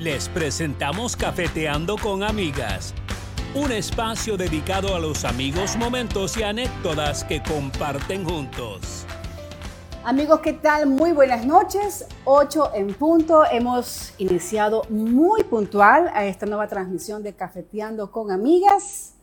Les presentamos Cafeteando con Amigas, un espacio dedicado a los amigos, momentos y anécdotas que comparten juntos. Amigos, ¿qué tal? Muy buenas noches. 8 en punto. Hemos iniciado muy puntual a esta nueva transmisión de Cafeteando con Amigas.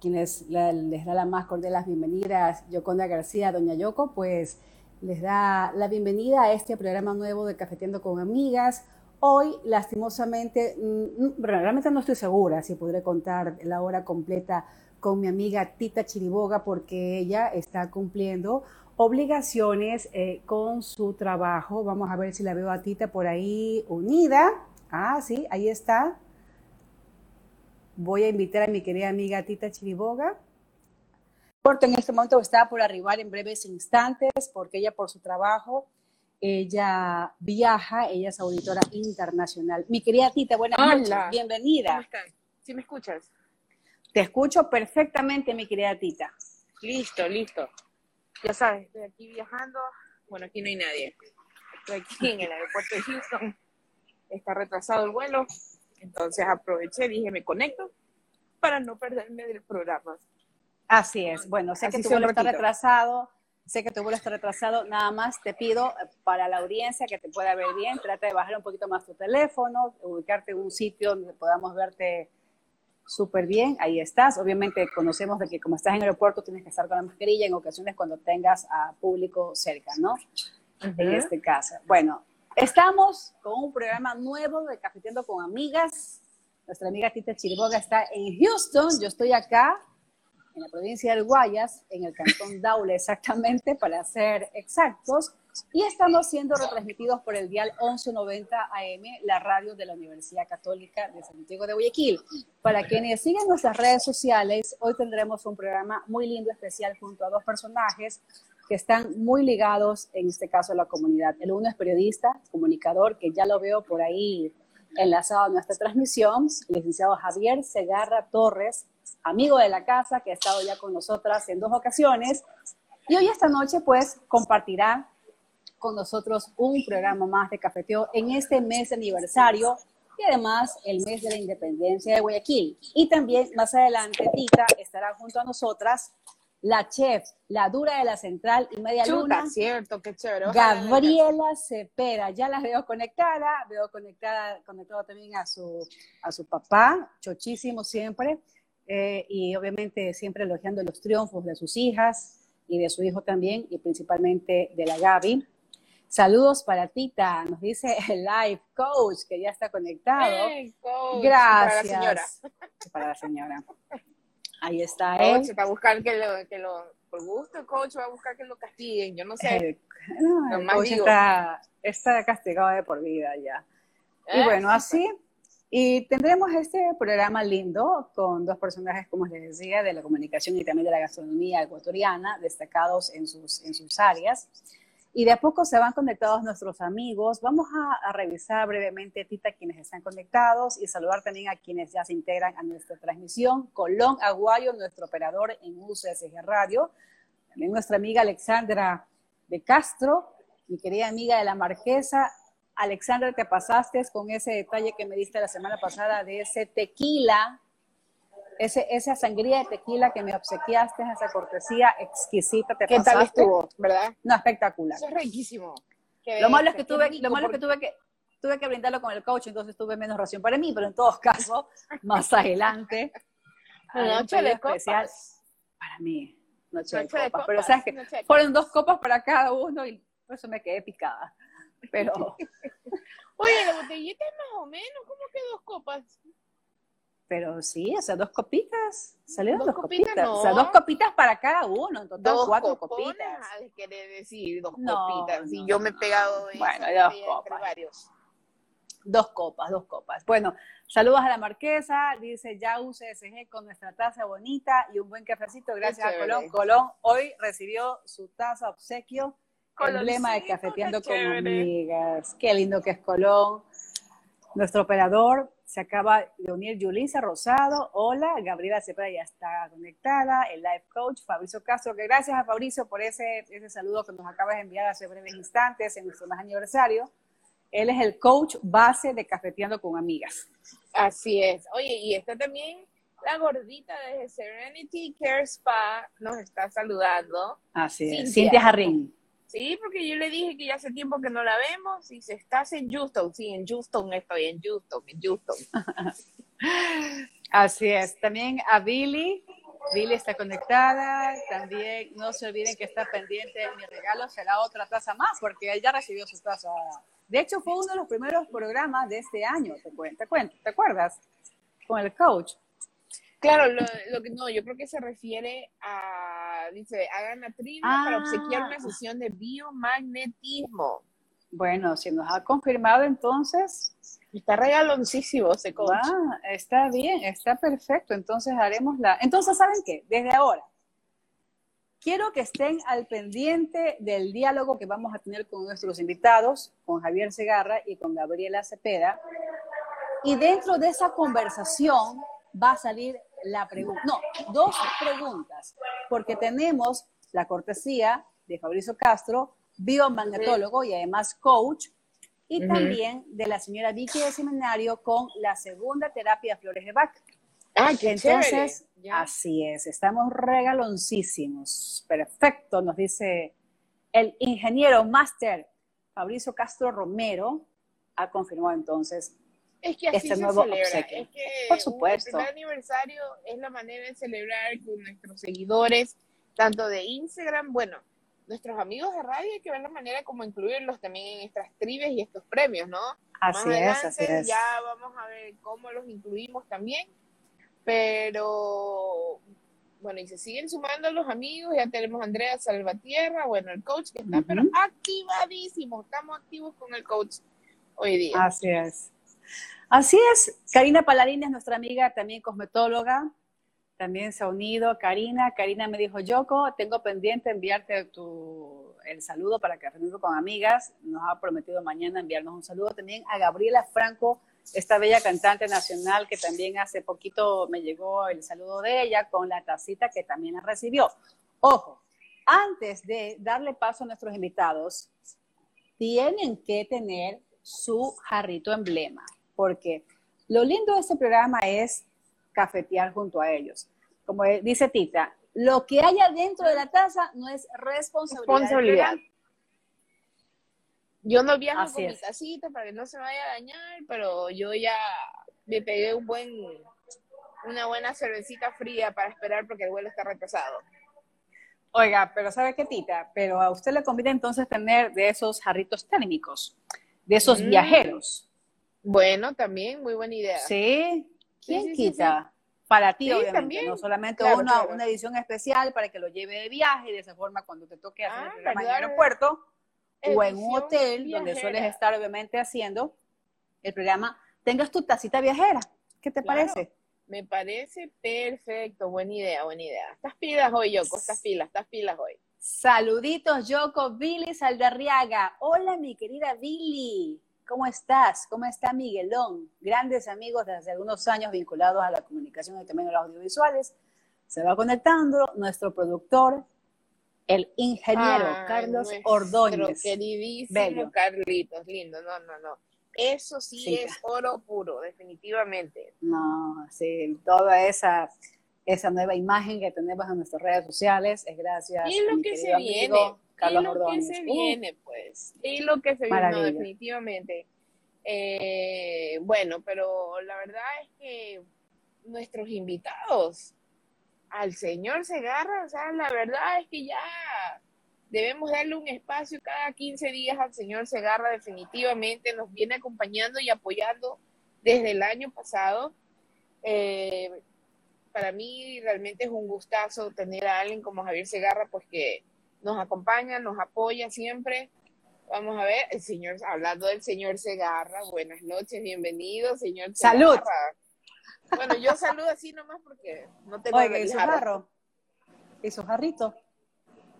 Quienes les da la más cordial las bienvenidas, Yoconda García, Doña Yoko, pues les da la bienvenida a este programa nuevo de Cafeteando con Amigas. Hoy, lastimosamente, mm, realmente no estoy segura si podré contar la hora completa con mi amiga Tita Chiriboga porque ella está cumpliendo obligaciones eh, con su trabajo. Vamos a ver si la veo a Tita por ahí unida. Ah, sí, ahí está. Voy a invitar a mi querida amiga Tita Chiriboga. En este momento está por arribar en breves instantes porque ella por su trabajo, ella viaja, ella es auditora internacional. Mi querida Tita, buenas noches, bienvenida. ¿Cómo estás? ¿Sí me escuchas? Te escucho perfectamente, mi querida Tita. Listo, listo. Ya sabes, estoy aquí viajando. Bueno, aquí no hay nadie. Estoy aquí en el aeropuerto de Houston. Está retrasado el vuelo. Entonces aproveché, dije, me conecto para no perderme del programa. Así es. Bueno, sé que tu vuelo está retrasado, sé que tu vuelo está retrasado. Nada más te pido eh, para la audiencia que te pueda ver bien, trata de bajar un poquito más tu teléfono, ubicarte en un sitio donde podamos verte súper bien. Ahí estás. Obviamente conocemos de que como estás en el aeropuerto tienes que estar con la mascarilla en ocasiones cuando tengas a público cerca, ¿no? En este caso. Bueno, estamos con un programa nuevo de Cafeteando con Amigas. Nuestra amiga Tita Chiriboga está en Houston, yo estoy acá en la provincia del Guayas, en el cantón Daule exactamente, para ser exactos, y estamos siendo retransmitidos por el dial 1190 AM, la radio de la Universidad Católica de Santiago de Guayaquil. Para quienes siguen nuestras redes sociales, hoy tendremos un programa muy lindo, especial, junto a dos personajes que están muy ligados, en este caso, a la comunidad. El uno es periodista, comunicador, que ya lo veo por ahí enlazado a nuestra transmisión, el licenciado Javier Segarra Torres, amigo de la casa, que ha estado ya con nosotras en dos ocasiones. Y hoy esta noche, pues, compartirá con nosotros un programa más de cafeteo en este mes de aniversario y además el mes de la independencia de Guayaquil. Y también más adelante, Tita estará junto a nosotras la chef, la dura de la central y media luna. cierto, qué chévere. Gabriela Cepera, ya la veo conectada, veo conectada, conectada también a su, a su papá, chochísimo siempre. Eh, y obviamente siempre elogiando los triunfos de sus hijas y de su hijo también, y principalmente de la Gaby. Saludos para Tita, nos dice el live coach que ya está conectado. Gracias. Para la señora. Para la señora. Ahí está coach, él. Para buscar que lo, que lo, por gusto el coach va a buscar que lo castiguen, yo no sé. Eh, el coach está, está castigado de por vida ya. Y eh, bueno, así y tendremos este programa lindo con dos personajes, como les decía, de la comunicación y también de la gastronomía ecuatoriana, destacados en sus, áreas. Y de a poco se van conectados nuestros amigos. Vamos a, revisar brevemente, Tita, quienes están conectados y saludar también a quienes ya se integran a nuestra transmisión. Colón Aguayo, nuestro operador en UCSG Radio. También nuestra amiga Alexandra de Castro, mi querida amiga de la Marquesa, Alexandra, te pasaste con ese detalle que me diste la semana pasada de ese tequila, ese, esa sangría de tequila que me obsequiaste, esa cortesía exquisita. Te ¿Qué tal estuvo, verdad? No, espectacular. Eso es riquísimo. Lo malo es que tuve, lo malo que tuve que tuve que brindarlo con el coach, entonces tuve menos ración para mí, pero en todos casos, más adelante, noche de especial para mí. Noche, de, copas. Pero sabes que fueron dos copas para cada uno y por eso me quedé picada. Pero. Oye, la botellita es más o menos, ¿cómo que dos copas? Pero sí, o sea, dos copitas. Salieron dos, copitas. O sea, dos copitas para cada uno, en total dos cuatro copitas. quiere decir dos copitas. Y yo me he pegado de bueno, dos copas. varios. Dos copas, dos copas. Bueno, saludos a la marquesa, dice ya UCSG con nuestra taza bonita y un buen cafecito. Gracias a Colón. Colón hoy recibió su taza obsequio Emblema de Cafeteando con Amigas. Qué lindo que es Colón. Nuestro operador se acaba de unir Yulisa Rosado. Hola, Gabriela Cepeda ya está conectada. El life coach Fabricio Castro, que gracias a Fabricio por ese, ese saludo que nos acabas de enviar hace breves instantes en nuestro más aniversario. Él es el coach base de Cafeteando con Amigas. Así es. Oye, y está también la gordita de Serenity Care Spa, nos está saludando. Así es, Cintia Jarrín. Sí, porque yo le dije que ya hace tiempo que no la vemos y se estás en Houston. Sí, en Houston estoy, en Houston, en Houston. Así es. También a Billy. Billy está conectada. También no se olviden que está pendiente mi regalo. Será otra taza más porque él ya recibió su taza. De hecho, fue uno de los primeros programas de este año. Te cuento, te, ¿te acuerdas? Con el coach. Claro, lo, que no, yo creo que se refiere a, dice, hagan la trivia para obsequiar una ah. sesión de biomagnetismo. Bueno, si nos ha confirmado entonces. Está regaloncísimo ese coach. Ah, está bien, está perfecto. Entonces haremos la. Entonces, ¿saben qué? Desde ahora, quiero que estén al pendiente del diálogo que vamos a tener con nuestros invitados, con Javier Segarra y con Gabriela Cepeda. Y dentro de esa conversación va a salir la pregunta. No, dos preguntas, porque tenemos la cortesía de Fabricio Castro biomagnetólogo y además coach, y también de la señora Vicky de Seminario con la segunda terapia Flores de Bach. Ah, qué Entonces, así es, estamos regaloncísimos. Perfecto, nos dice el ingeniero máster Fabricio Castro Romero, ha confirmado entonces es que así este se celebra. Es que Por supuesto. el primer aniversario es la manera de celebrar con nuestros seguidores, tanto de Instagram, bueno, nuestros amigos de radio hay que ver la manera como incluirlos también en estas trivias y estos premios, ¿no? Así es, así es. Ya vamos a ver cómo los incluimos también, pero bueno, y se siguen sumando los amigos, ya tenemos a Andrea Salvatierra, bueno, el coach que está, pero activadísimo, estamos activos con el coach hoy día. Así es. Así es, Karina Paladín es nuestra amiga, también cosmetóloga, también se ha unido Karina. Karina me dijo, Yoko, tengo pendiente enviarte tu, el saludo para que reunido con amigas. Nos ha prometido mañana enviarnos un saludo también a Gabriela Franco, esta bella cantante nacional que también hace poquito me llegó el saludo de ella con la tacita que también recibió. Ojo, antes de darle paso a nuestros invitados, tienen que tener su jarrito emblema, porque lo lindo de este programa es cafetear junto a ellos. Como dice Tita, lo que haya dentro de la taza no es responsabilidad. Yo no viajo con mi tacita para que no se vaya a dañar, pero yo ya me pegué un buen, una buena cervecita fría para esperar porque el vuelo está retrasado. Oiga, pero ¿sabe qué, Tita? Pero a usted le conviene entonces tener de esos jarritos térmicos, de esos mm. viajeros. Bueno, también, muy buena idea. Sí, ¿quién quita? para ti, obviamente, no solamente una, una, edición especial para que lo lleve de viaje y de esa forma cuando te toque hacer el ah, programa en el aeropuerto o en un hotel donde sueles estar obviamente haciendo el programa, tengas tu tacita viajera. ¿Qué te parece? Me parece perfecto, buena idea, buena idea. Estás pilas hoy, Yoko, estás pilas, estás pilas hoy. Saluditos, Yoko, Billy Saldarriaga. Hola, mi querida Billy. ¿Cómo estás? ¿Cómo está Miguelón? Grandes amigos desde algunos años vinculados a la comunicación y también a los audiovisuales. Se va conectando nuestro productor, el ingeniero Carlos Ordóñez. Queridísimo Carlitos, lindo, no, no, no. Eso sí, es oro puro, definitivamente. No, sí, toda esa, esa nueva imagen que tenemos en nuestras redes sociales es gracias y lo que se viene Carlos y lo que se viene, pues. Y lo que se viene, definitivamente. Eh, bueno, pero la verdad es que nuestros invitados al señor Segarra, o sea, la verdad es que ya debemos darle un espacio cada 15 días al señor Segarra, definitivamente nos viene acompañando y apoyando desde el año pasado. Eh, para mí realmente es un gustazo tener a alguien como Javier Segarra, pues que nos acompaña, nos apoya siempre. Vamos a ver, el señor, hablando del señor Segarra, buenas noches, bienvenido, señor Salud. Bueno, yo saludo así nomás porque no tengo Oiga, ¿y su jarro? ¿Y su jarrito?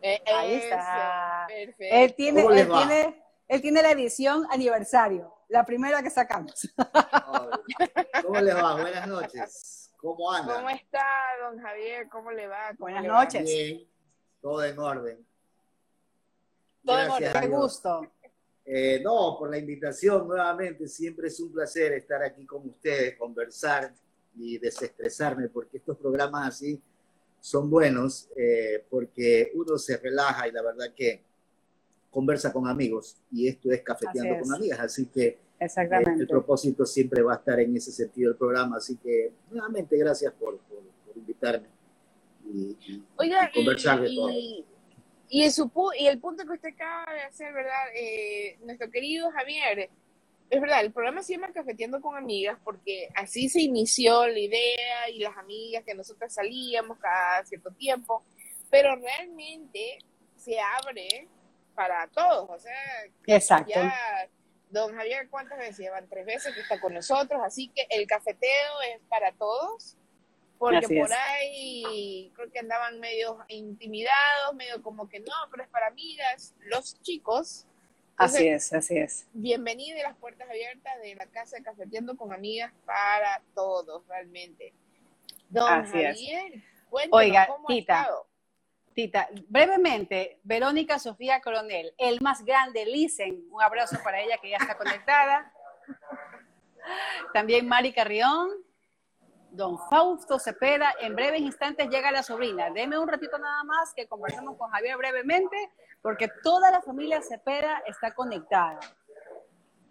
Eh, Ahí está. Perfecto. Él tiene, él tiene, él tiene la edición aniversario, la primera que sacamos. ¿Cómo le va? Buenas noches. ¿Cómo anda? ¿Cómo está, don Javier? ¿Cómo le va? Buenas noches. Bien, todo en orden. Todo Qué gusto. Eh, no, por la invitación nuevamente. Siempre es un placer estar aquí con ustedes, conversar y desestresarme, porque estos programas así son buenos, eh, porque uno se relaja y la verdad que conversa con amigos y esto es cafeteando con amigas, así que Exactamente. el propósito siempre va a estar en ese sentido el programa, así que nuevamente gracias por, invitarme y, conversar de todo. Y, el, y el punto que usted acaba de hacer, ¿verdad? Eh, nuestro querido Javier, es verdad, el programa se llama Cafeteando con Amigas porque así se inició la idea y las amigas que nosotros salíamos cada cierto tiempo, pero realmente se abre para todos, o sea, Exacto. ya don Javier, ¿cuántas veces llevan? Tres veces que está con nosotros, así que el cafeteo es para todos, porque por ahí creo que andaban medio intimidados, medio como que no, pero es para amigas, los chicos. así es, así es. Bienvenido a las puertas abiertas de la casa de Cafeteando con Amigas para todos, realmente. Don Javier, Oiga, cómo Tita, Tita, brevemente, Verónica Sofía Coronel, el más grande, Lisen, un abrazo para ella que ya está conectada. También Mari Carrión, don Fausto Cepeda, en breves instantes llega la sobrina. Deme un ratito nada más que conversemos con Javier brevemente, porque toda la familia Cepeda está conectada.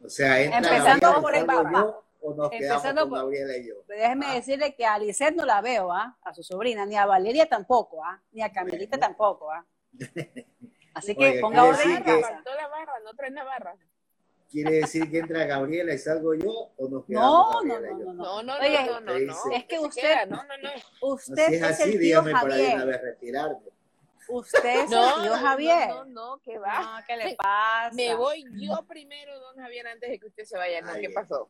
O sea, empezando por el papá o nos quedamos con Gabriela y yo? Déjeme ah. decirle que a Lisette no la veo, ¿ah? A su sobrina, ni a Valeria tampoco, ¿ah? Ni a Camilita tampoco, ¿ah? Así que ponga orden en casa. Faltó la barra, no trae la barra. ¿Quiere decir que entra Gabriela y salgo yo o nos quedamos no, no, no, no, no, no, Oye, no, no, no, Es que usted, no, no, no. Usted si es, así, el tío dígame Javier. para una vez retirarme. Usted es el tío Javier. No, no, no, ¿qué va? No, ¿qué le pasa? Me voy yo primero, don Javier, antes de que usted se vaya. ¿no? ¿Qué pasó?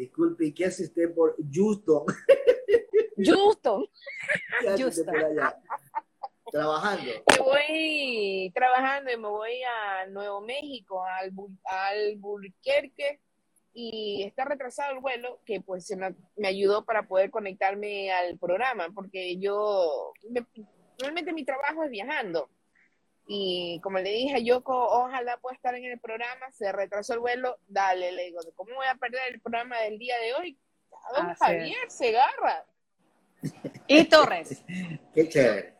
Disculpe, ¿y qué hace usted por Houston? Houston. Houston. Trabajando. Me voy trabajando y me voy a Nuevo México, al, al Burquerque, y está retrasado el vuelo, que pues me, me, ayudó para poder conectarme al programa, porque yo, realmente mi trabajo es viajando. Y como le dije a Yoko, ojalá pueda estar en el programa, se retrasó el vuelo, dale, le digo, ¿cómo voy a perder el programa del día de hoy? don Javier se agarra. Y Torres. Qué chévere.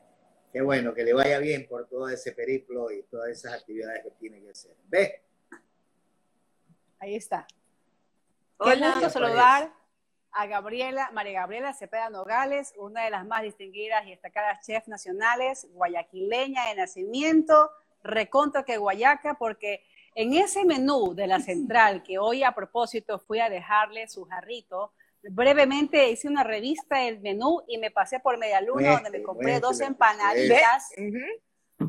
Qué bueno, que le vaya bien por todo ese periplo y todas esas actividades que tiene que hacer. ¿Ve? Ahí está. Qué gusto saludar a Gabriela, María Gabriela Cepeda Nogales, una de las más distinguidas y destacadas chefs nacionales, guayaquileña de nacimiento, recontra que guayaca, porque en ese menú de la central, que hoy a propósito fui a dejarle su jarrito, brevemente hice una revista del menú y me pasé por Media Luna, donde me compré dos empanaditas.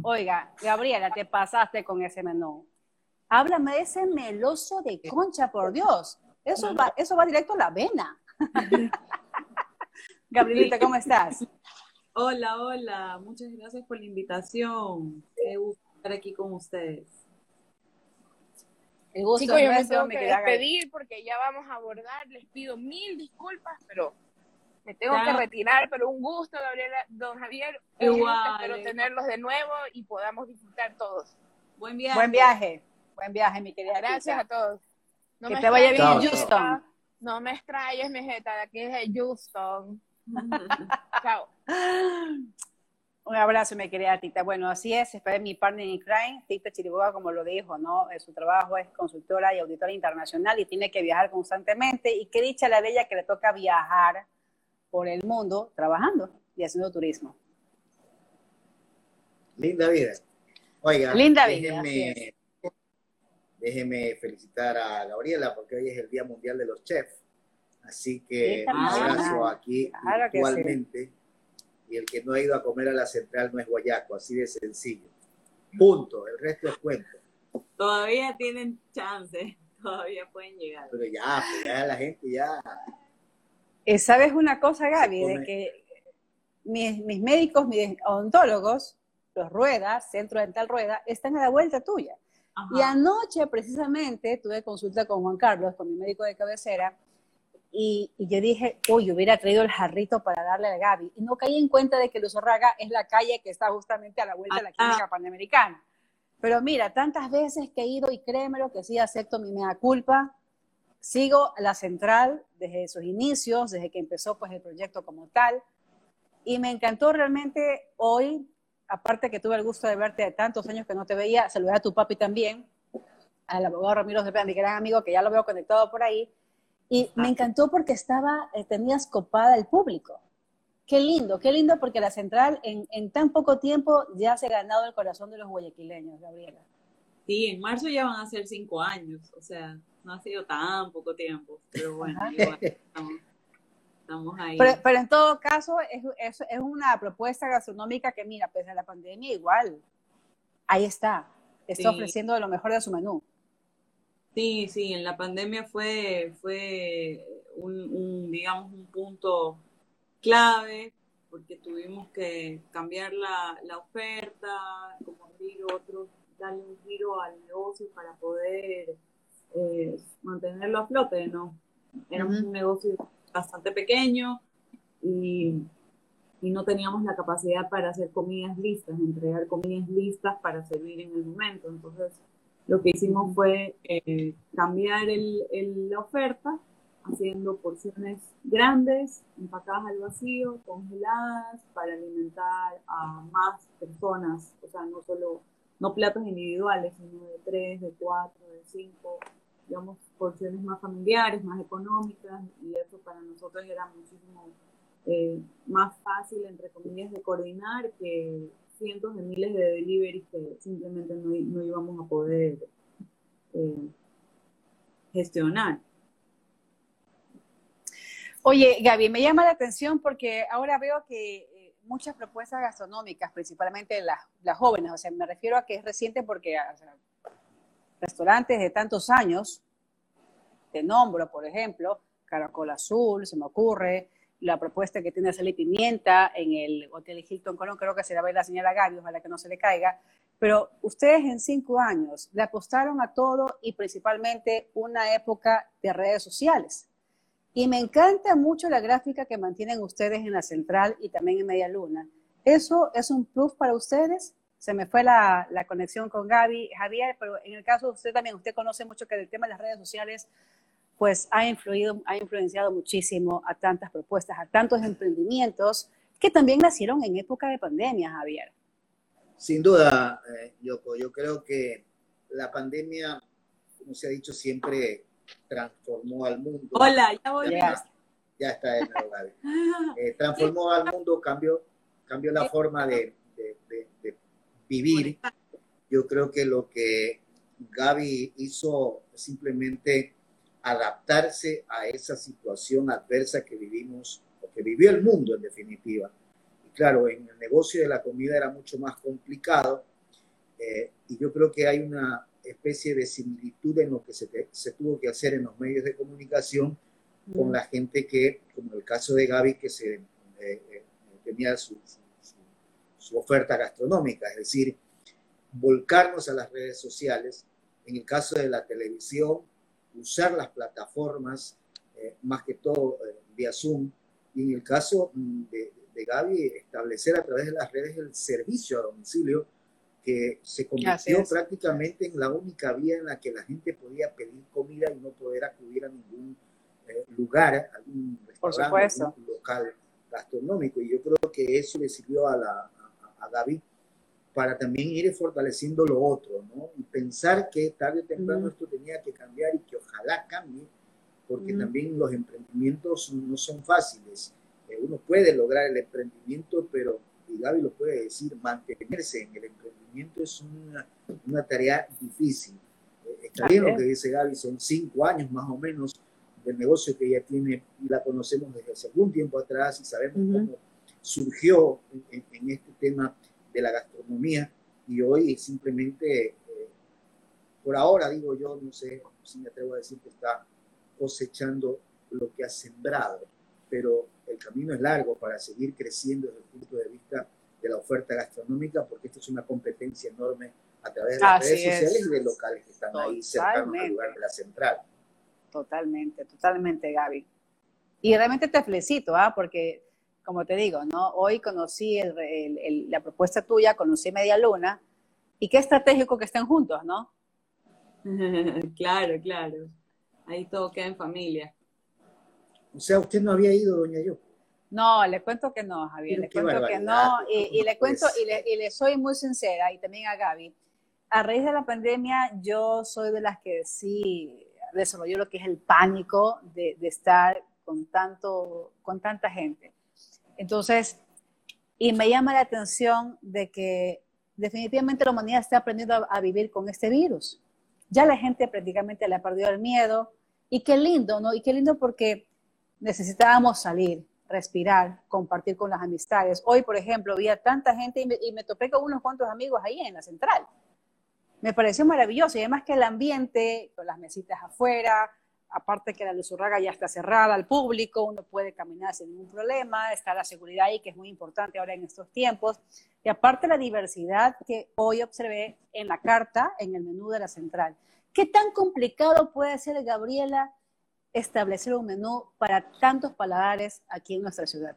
Oiga, Gabriela, te pasaste con ese menú. Háblame de ese meloso de concha, por Dios. Eso va, eso va directo a la vena. Gabrielita, ¿cómo estás? Hola, hola, muchas gracias por la invitación. Qué gusto estar aquí con ustedes. El gusto Chicos, yo me tengo que despedir porque ya vamos a abordar. Les pido mil disculpas, pero me tengo que retirar. Pero un gusto, Gabriela, don Javier. Igual, espero tenerlos de nuevo y podamos disfrutar todos. Buen viaje. Buen viaje. Buen viaje, mi querida. Gracias a todos. que te vaya bien en Houston. No me extrañes, mi jeta, de aquí es de Houston. Chao. Un abrazo, mi querida Tita. Bueno, así es, es mi partner in crime, Tita Chiriboga, como lo dijo, ¿no? Eh, su trabajo es consultora y auditora internacional y tiene que viajar constantemente. Y qué dicha la de ella que le toca viajar por el mundo trabajando y haciendo turismo. Linda vida. Oiga, Linda vida. Déjeme felicitar a Gabriela porque hoy es el Día Mundial de los Chefs. Así que un abrazo aquí actualmente. Y el que no ha ido a comer a la central no es guayaco, así de sencillo. Punto. El resto es cuento. Todavía tienen chance, todavía pueden llegar. Pero ya, pues ya la gente ya. Eh, ¿Sabes una cosa, Gaby? De que mis, mis médicos, mis odontólogos, los Ruedas, Centro Dental Rueda, están a la vuelta tuya. Y anoche precisamente tuve consulta con Juan Carlos, con mi médico de cabecera, y, yo dije, uy, hubiera traído el jarrito para darle a Gaby. Y no caí en cuenta de que Luzorraga es la calle que está justamente a la vuelta de la clínica panamericana. Pero mira, tantas veces que he ido y créemelo que sí acepto mi mea culpa. Sigo la central desde sus inicios, desde que empezó pues el proyecto como tal. Y me encantó realmente hoy, aparte que tuve el gusto de verte de tantos años que no te veía, saludar a tu papi también, al abogado Ramiro de mi gran amigo, que ya lo veo conectado por ahí. Y me encantó porque estaba, eh, tenías copada el público. Qué lindo, qué lindo porque la central en, en tan poco tiempo ya se ha ganado el corazón de los guayaquileños, Gabriela. Sí, en marzo ya van a ser cinco años, o sea, no ha sido tan poco tiempo, pero bueno, igual, estamos, ahí. Pero, en todo caso, es, es, es, una propuesta gastronómica que, mira, pese a la pandemia, igual, ahí está, está ofreciendo lo mejor de su menú. Sí, sí, en la pandemia fue, fue un, un digamos, un punto clave porque tuvimos que cambiar la, la oferta, como abrir otros, darle un giro al negocio para poder eh, mantenerlo a flote, ¿no? Era un negocio bastante pequeño y, no teníamos la capacidad para hacer comidas listas, entregar comidas listas para servir en el momento. Entonces, lo que hicimos fue eh, cambiar el, el, la oferta haciendo porciones grandes, empacadas al vacío, congeladas, para alimentar a más personas, o sea, no solo, no platos individuales, sino de tres, de cuatro, de cinco, digamos, porciones más familiares, más económicas, y eso para nosotros era muchísimo eh, más fácil, entre comillas, de coordinar que cientos de miles de deliveries que simplemente no, no íbamos a poder eh, gestionar. Oye, Gaby, me llama la atención porque ahora veo que eh, muchas propuestas gastronómicas, principalmente las, las, jóvenes, o sea, me refiero a que es reciente porque restaurantes de tantos años, te nombro, por ejemplo, Caracol Azul, se me ocurre, la propuesta que tiene Sal Pimienta en el Hotel Hilton Colón, creo que se la la señora Gaby, ojalá que no se le caiga, pero ustedes en cinco años le apostaron a todo y principalmente una época de redes sociales y me encanta mucho la gráfica que mantienen ustedes en la central y también en Media Luna. ¿Eso es un plus para ustedes? Se me fue la, la conexión con Gaby, Javier, pero en el caso de usted también, usted conoce mucho que el tema de las redes sociales pues ha influido, ha influenciado muchísimo a tantas propuestas, a tantos emprendimientos que también nacieron en época de pandemia, Javier. Sin duda, eh, Yoko, yo creo que la pandemia, como se ha dicho siempre, transformó al mundo. Hola, ya voy. Ya, ya está de eh, transformó al mundo, cambió, cambió la forma de, de, vivir. Yo creo que lo que Gaby hizo simplemente adaptarse a esa situación adversa que vivimos, o que vivió el mundo en definitiva. Y claro, en el negocio de la comida era mucho más complicado. Eh, y yo creo que hay una especie de similitud en lo que se, se tuvo que hacer en los medios de comunicación con mm. la gente que, como el caso de Gaby, que se, eh, eh, tenía su, su, oferta gastronómica, es decir, volcarnos a las redes sociales, en el caso de la televisión, usar las plataformas, eh, más que todo vía Zoom, y en el caso mm, de, de Gaby, establecer a través de las redes el servicio a domicilio, que se convirtió prácticamente en la única vía en la que la gente podía pedir comida y no poder acudir a ningún eh, lugar, a algún restaurante, algún local gastronómico. Y yo creo que eso le sirvió a, la, a, David para también ir fortaleciendo lo otro, ¿no? Y pensar que tarde o temprano esto tenía que cambiar y que ojalá cambie, porque también los emprendimientos no son fáciles. Eh, uno puede lograr el emprendimiento, pero, y Gaby lo puede decir, mantenerse en el emprendimiento es una, una tarea difícil. Eh, está bien lo que dice Gaby, son cinco años más o menos del negocio que ella tiene y la conocemos desde hace algún tiempo atrás y sabemos cómo surgió en, este tema de la gastronomía y hoy simplemente, eh, por ahora digo yo, no sé si me atrevo a decir que está cosechando lo que ha sembrado, pero el camino es largo para seguir creciendo desde el punto de vista de la oferta gastronómica, porque esto es una competencia enorme a través de las redes sociales y de locales que están ahí cercanos al lugar de la central. Totalmente, totalmente, Gaby. Y realmente te felicito, ¿ah? porque, como te digo, ¿no? hoy conocí la propuesta tuya, conocí Media Luna, y qué estratégico que estén juntos, ¿no? claro, claro. Ahí todo queda en familia. O sea, usted no había ido, doña Yo. No, le cuento que no, Javier, le cuento que no, y, le cuento, y le, y le, soy muy sincera, y también a Gaby, a raíz de la pandemia, yo soy de las que sí desarrolló lo que es el pánico de, de estar con, tanto, con tanta gente. Entonces, y me llama la atención de que definitivamente la humanidad está aprendiendo a, vivir con este virus. Ya la gente prácticamente le ha perdido el miedo, y qué lindo, ¿no? Y qué lindo porque necesitábamos salir, respirar, compartir con las amistades. Hoy, por ejemplo, vi a tanta gente y me, topé con unos cuantos amigos ahí en la central. Me pareció maravilloso y además que el ambiente, con las mesitas afuera, aparte que la Luzurraga ya está cerrada al público, uno puede caminar sin ningún problema, está la seguridad ahí, que es muy importante ahora en estos tiempos, y aparte la diversidad que hoy observé en la carta, en el menú de la central. ¿Qué tan complicado puede ser, Gabriela, establecer un menú para tantos paladares aquí en nuestra ciudad?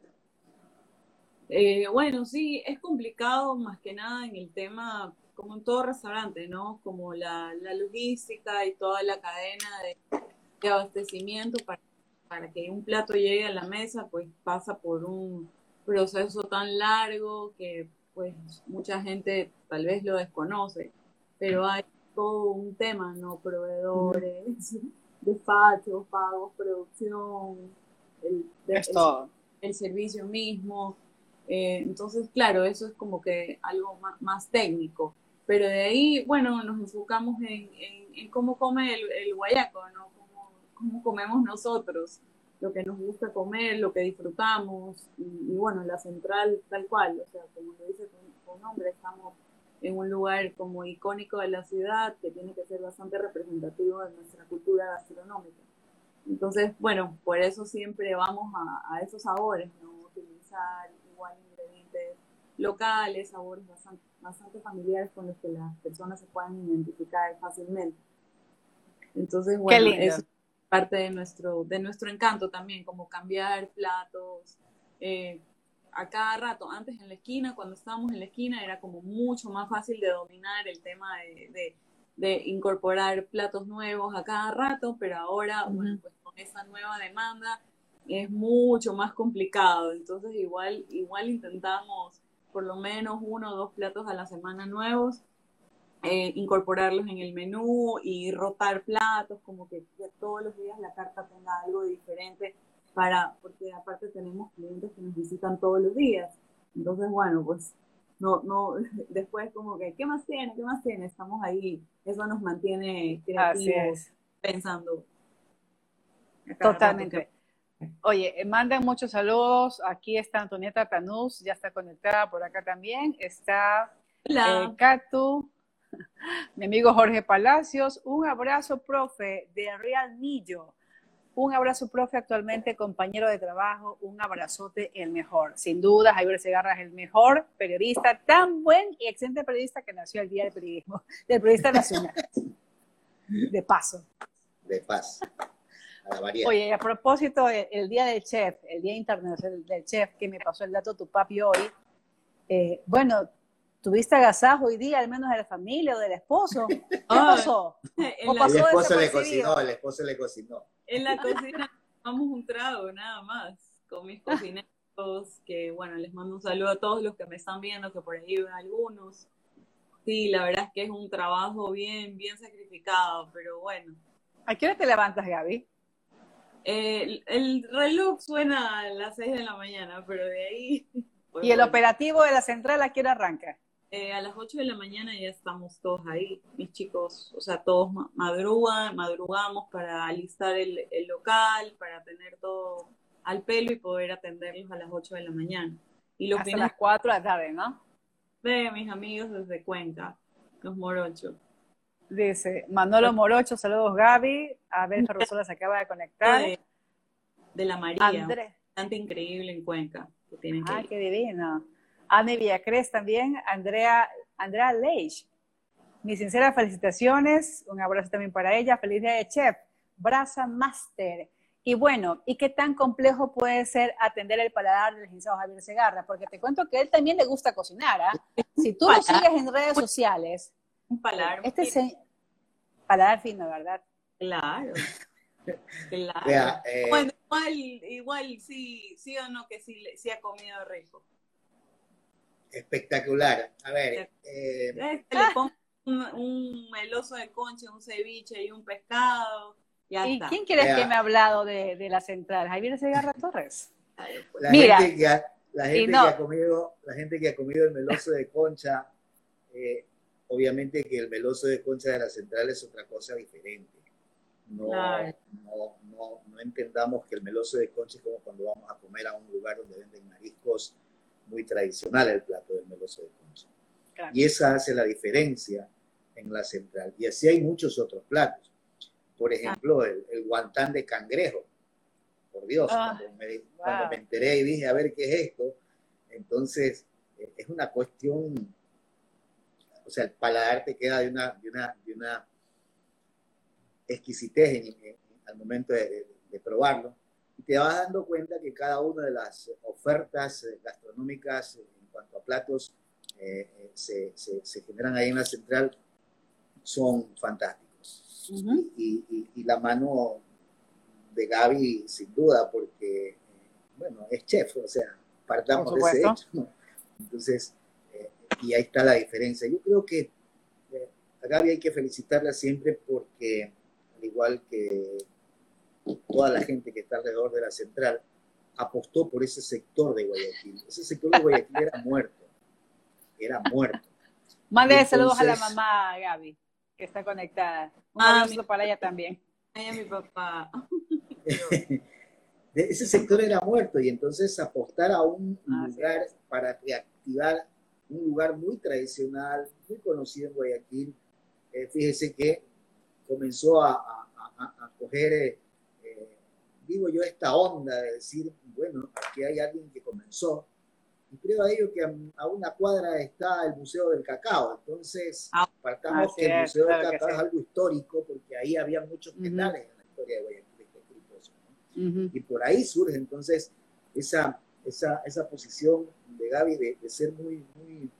Eh, bueno, sí, es complicado más que nada en el tema, como en todo restaurante, ¿no? Como la, logística y toda la cadena de, abastecimiento para, para, que un plato llegue a la mesa, pues pasa por un proceso tan largo que pues mucha gente tal vez lo desconoce, pero hay todo un tema, ¿no? Proveedores despachos, pagos, producción, el, el, servicio mismo. Eh, entonces, claro, eso es como que algo más, técnico. Pero de ahí, bueno, nos enfocamos en, en, cómo come el, el guayaco, ¿no? Cómo, comemos nosotros, lo que nos gusta comer, lo que disfrutamos. Y, bueno, la central tal cual, o sea, como lo dice tu nombre, estamos en un lugar como icónico de la ciudad que tiene que ser bastante representativo de nuestra cultura gastronómica. Entonces, bueno, por eso siempre vamos a, esos sabores, ¿no? Utilizar igual ingredientes locales, sabores bastante, bastante familiares con los que las personas se puedan identificar fácilmente. Entonces, bueno, es parte de nuestro, de nuestro encanto también, como cambiar platos, eh, a cada rato. Antes en la esquina, cuando estábamos en la esquina, era como mucho más fácil de dominar el tema de, de, incorporar platos nuevos a cada rato, pero ahora, bueno, pues con esa nueva demanda es mucho más complicado. Entonces, igual, igual intentamos por lo menos uno o dos platos a la semana nuevos, eh, incorporarlos en el menú y rotar platos, como que todos los días la carta tenga algo diferente para, porque aparte tenemos clientes que nos visitan todos los días. Entonces, bueno, pues no, no, después como que, ¿qué más tiene? ¿Qué más tiene? Estamos ahí, eso nos mantiene creativos, pensando. Totalmente. Oye, eh, mandan muchos saludos. Aquí está Antonieta Tanús, ya está conectada por acá también. Está eh, Catu, mi amigo Jorge Palacios. Un abrazo, profe, de Real Nillo. Un abrazo, profe, actualmente compañero de trabajo, un abrazote, el mejor. Sin duda, Javier Segarra es el mejor periodista, tan buen y excelente periodista que nació el Día del Periodismo, del Periodista Nacional. De paso. De paso. A Oye, a propósito, el, Día del Chef, el Día Internacional del Chef, que me pasó el dato tu papi hoy, eh, bueno, ¿Tuviste agasajo hoy día, al menos de la familia o del esposo? ¿Qué pasó? ¿O pasó el esposo le cocinó, el esposo le cocinó. En la cocina tomamos un trago, nada más, con mis cocineros, que bueno, les mando un saludo a todos los que me están viendo, que por ahí ven algunos. Sí, la verdad es que es un trabajo bien, bien sacrificado, pero bueno. ¿A qué hora te levantas, Gaby? el, el reloj suena a las 6 de la mañana, pero de ahí... ¿Y el operativo de la central a qué hora arranca? Eh, a las 8 de la mañana ya estamos todos ahí, mis chicos, o sea, todos madrugan, madrugamos para alistar el, local, para tener todo al pelo y poder atenderlos a las 8 de la mañana. Y los Hasta las 4 de la tarde, ¿no? De mis amigos desde Cuenca, los Morochos. Dice, Manolo Morocho, saludos Gaby, Abel Ferrosola se acaba de conectar. De, la María, Andrés. bastante increíble en Cuenca. Que tienen ah, qué divino. Anne Villacres también, Andrea, Andrea Leich. Mis sinceras felicitaciones, un abrazo también para ella, feliz día de chef, Brasa Master. Y bueno, ¿y qué tan complejo puede ser atender el paladar del licenciado Javier Segarra? Porque te cuento que él también le gusta cocinar. ¿ah? Si tú lo sigues en redes sociales, un paladar. Este es paladar fino, ¿verdad? Claro. Claro. Eh, bueno, igual, igual sí, sí o no que sí, sí ha comido rico. Espectacular. A ver. Eh, le pongo un, meloso de concha, un ceviche y un pescado. ¿Y quién quieres que me ha hablado de, de la central? Javier Segarra Torres. La Mira. Gente que ha, la, gente que ha comido, la gente que ha comido el meloso de concha, eh, obviamente que el meloso de concha de la central es otra cosa diferente. No, no, no, no, entendamos que el meloso de concha es como cuando vamos a comer a un lugar donde venden mariscos muy tradicional el plato del meloso de concha. Y esa hace la diferencia en la central. Y así hay muchos otros platos. Por ejemplo, el, guantán de cangrejo. Por Dios, ah, cuando, me, enteré y dije, a ver qué es esto, entonces eh, es una cuestión, o sea, el paladar te queda de una, de una, de una exquisitez al momento de, probarlo. Te vas dando cuenta que cada una de las ofertas eh, gastronómicas en cuanto a platos eh, se, se, generan ahí en la central son fantásticos y, la mano de Gaby, sin duda, porque, bueno, es chef, o sea, partamos de ese hecho. Entonces, eh, y ahí está la diferencia. Yo creo que eh, a Gaby hay que felicitarla siempre porque, al igual que toda la gente que está alrededor de la central, apostó por ese sector de Guayaquil. Ese sector de Guayaquil era muerto. Era muerto. Mande saludos a la mamá, Gaby que está conectada. Un ah, para ella también. Ay, a mi papá. Ese sector era muerto y entonces apostar a un ah, lugar para reactivar un lugar muy tradicional, muy conocido en Guayaquil. Eh, fíjese que comenzó a, a, coger, eh, eh, digo yo, esta onda de decir, bueno, aquí hay alguien que comenzó y prueba de ello que a, una cuadra está el Museo del Cacao. Entonces, ah, partamos que el Museo del Cacao es algo histórico porque ahí había muchos penales en la historia de Guayaquil. Y por ahí surge entonces esa, esa, esa posición de Gaby de, ser muy, muy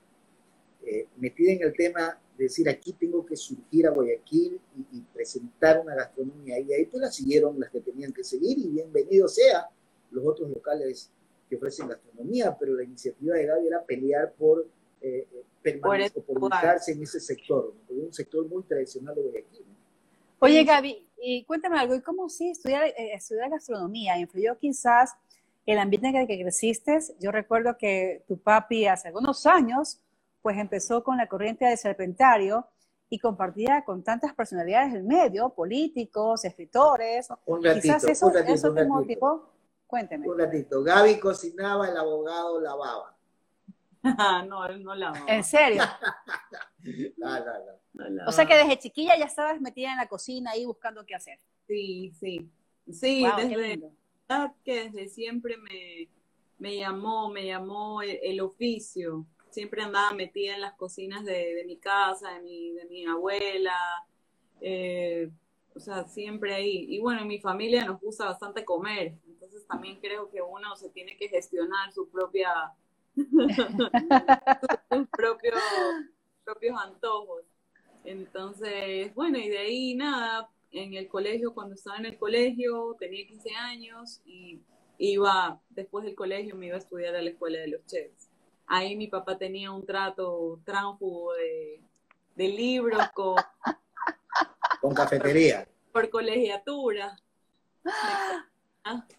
eh, metida en el tema de decir aquí tengo que surgir a Guayaquil y, presentar una gastronomía. Y ahí pues la siguieron las que tenían que seguir y bienvenido sea los otros locales que ofrecen gastronomía, pero la iniciativa de Gaby era pelear por eh, eh permanecer, por, ubicarse en ese sector, un sector muy tradicional de Guayaquil. Oye, Gaby, y cuéntame algo, ¿y cómo sí estudiar, eh, estudiar gastronomía? ¿Influyó quizás el ambiente en el que creciste? Yo recuerdo que tu papi hace algunos años, pues empezó con la corriente del serpentario y compartía con tantas personalidades del medio, políticos, escritores. Un ratito, quizás eso, un ratito, eso te motivó. Cuénteme. Un ratito. Gaby cocinaba, el abogado lavaba. no, él no lavaba. ¿En serio? no, no, no. O sea que desde chiquilla ya estabas metida en la cocina ahí buscando qué hacer. Sí, sí. Sí, desde que desde siempre me, me llamó, me llamó el, oficio. Siempre andaba metida en las cocinas de, mi casa, de mi, de mi abuela. Eh, o sea, siempre ahí. Y bueno, en mi familia nos gusta bastante comer también creo que uno se tiene que gestionar su propia, sus propios, propios antojos. Entonces, bueno, y de ahí nada, en el colegio, cuando estaba en el colegio, tenía 15 años y iba, después del colegio me iba a estudiar a la escuela de los chefs. Ahí mi papá tenía un trato tránfugo de, de libros con... Con cafetería. Por colegiatura.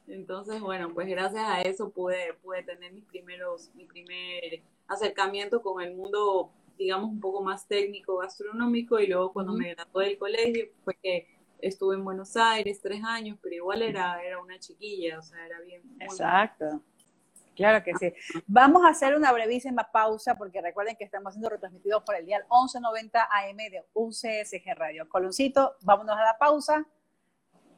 Entonces, bueno, pues gracias a eso pude, pude tener mis primeros, mi primer acercamiento con el mundo, digamos, un poco más técnico, gastronómico, y luego cuando me gradué del colegio, fue que estuve en Buenos Aires tres años, pero igual era, era una chiquilla, o sea, era bien. Exacto. Claro que sí. Vamos a hacer una brevísima pausa porque recuerden que estamos siendo retransmitidos por el día 1190 AM de UCSG Radio. Coloncito, vámonos a la pausa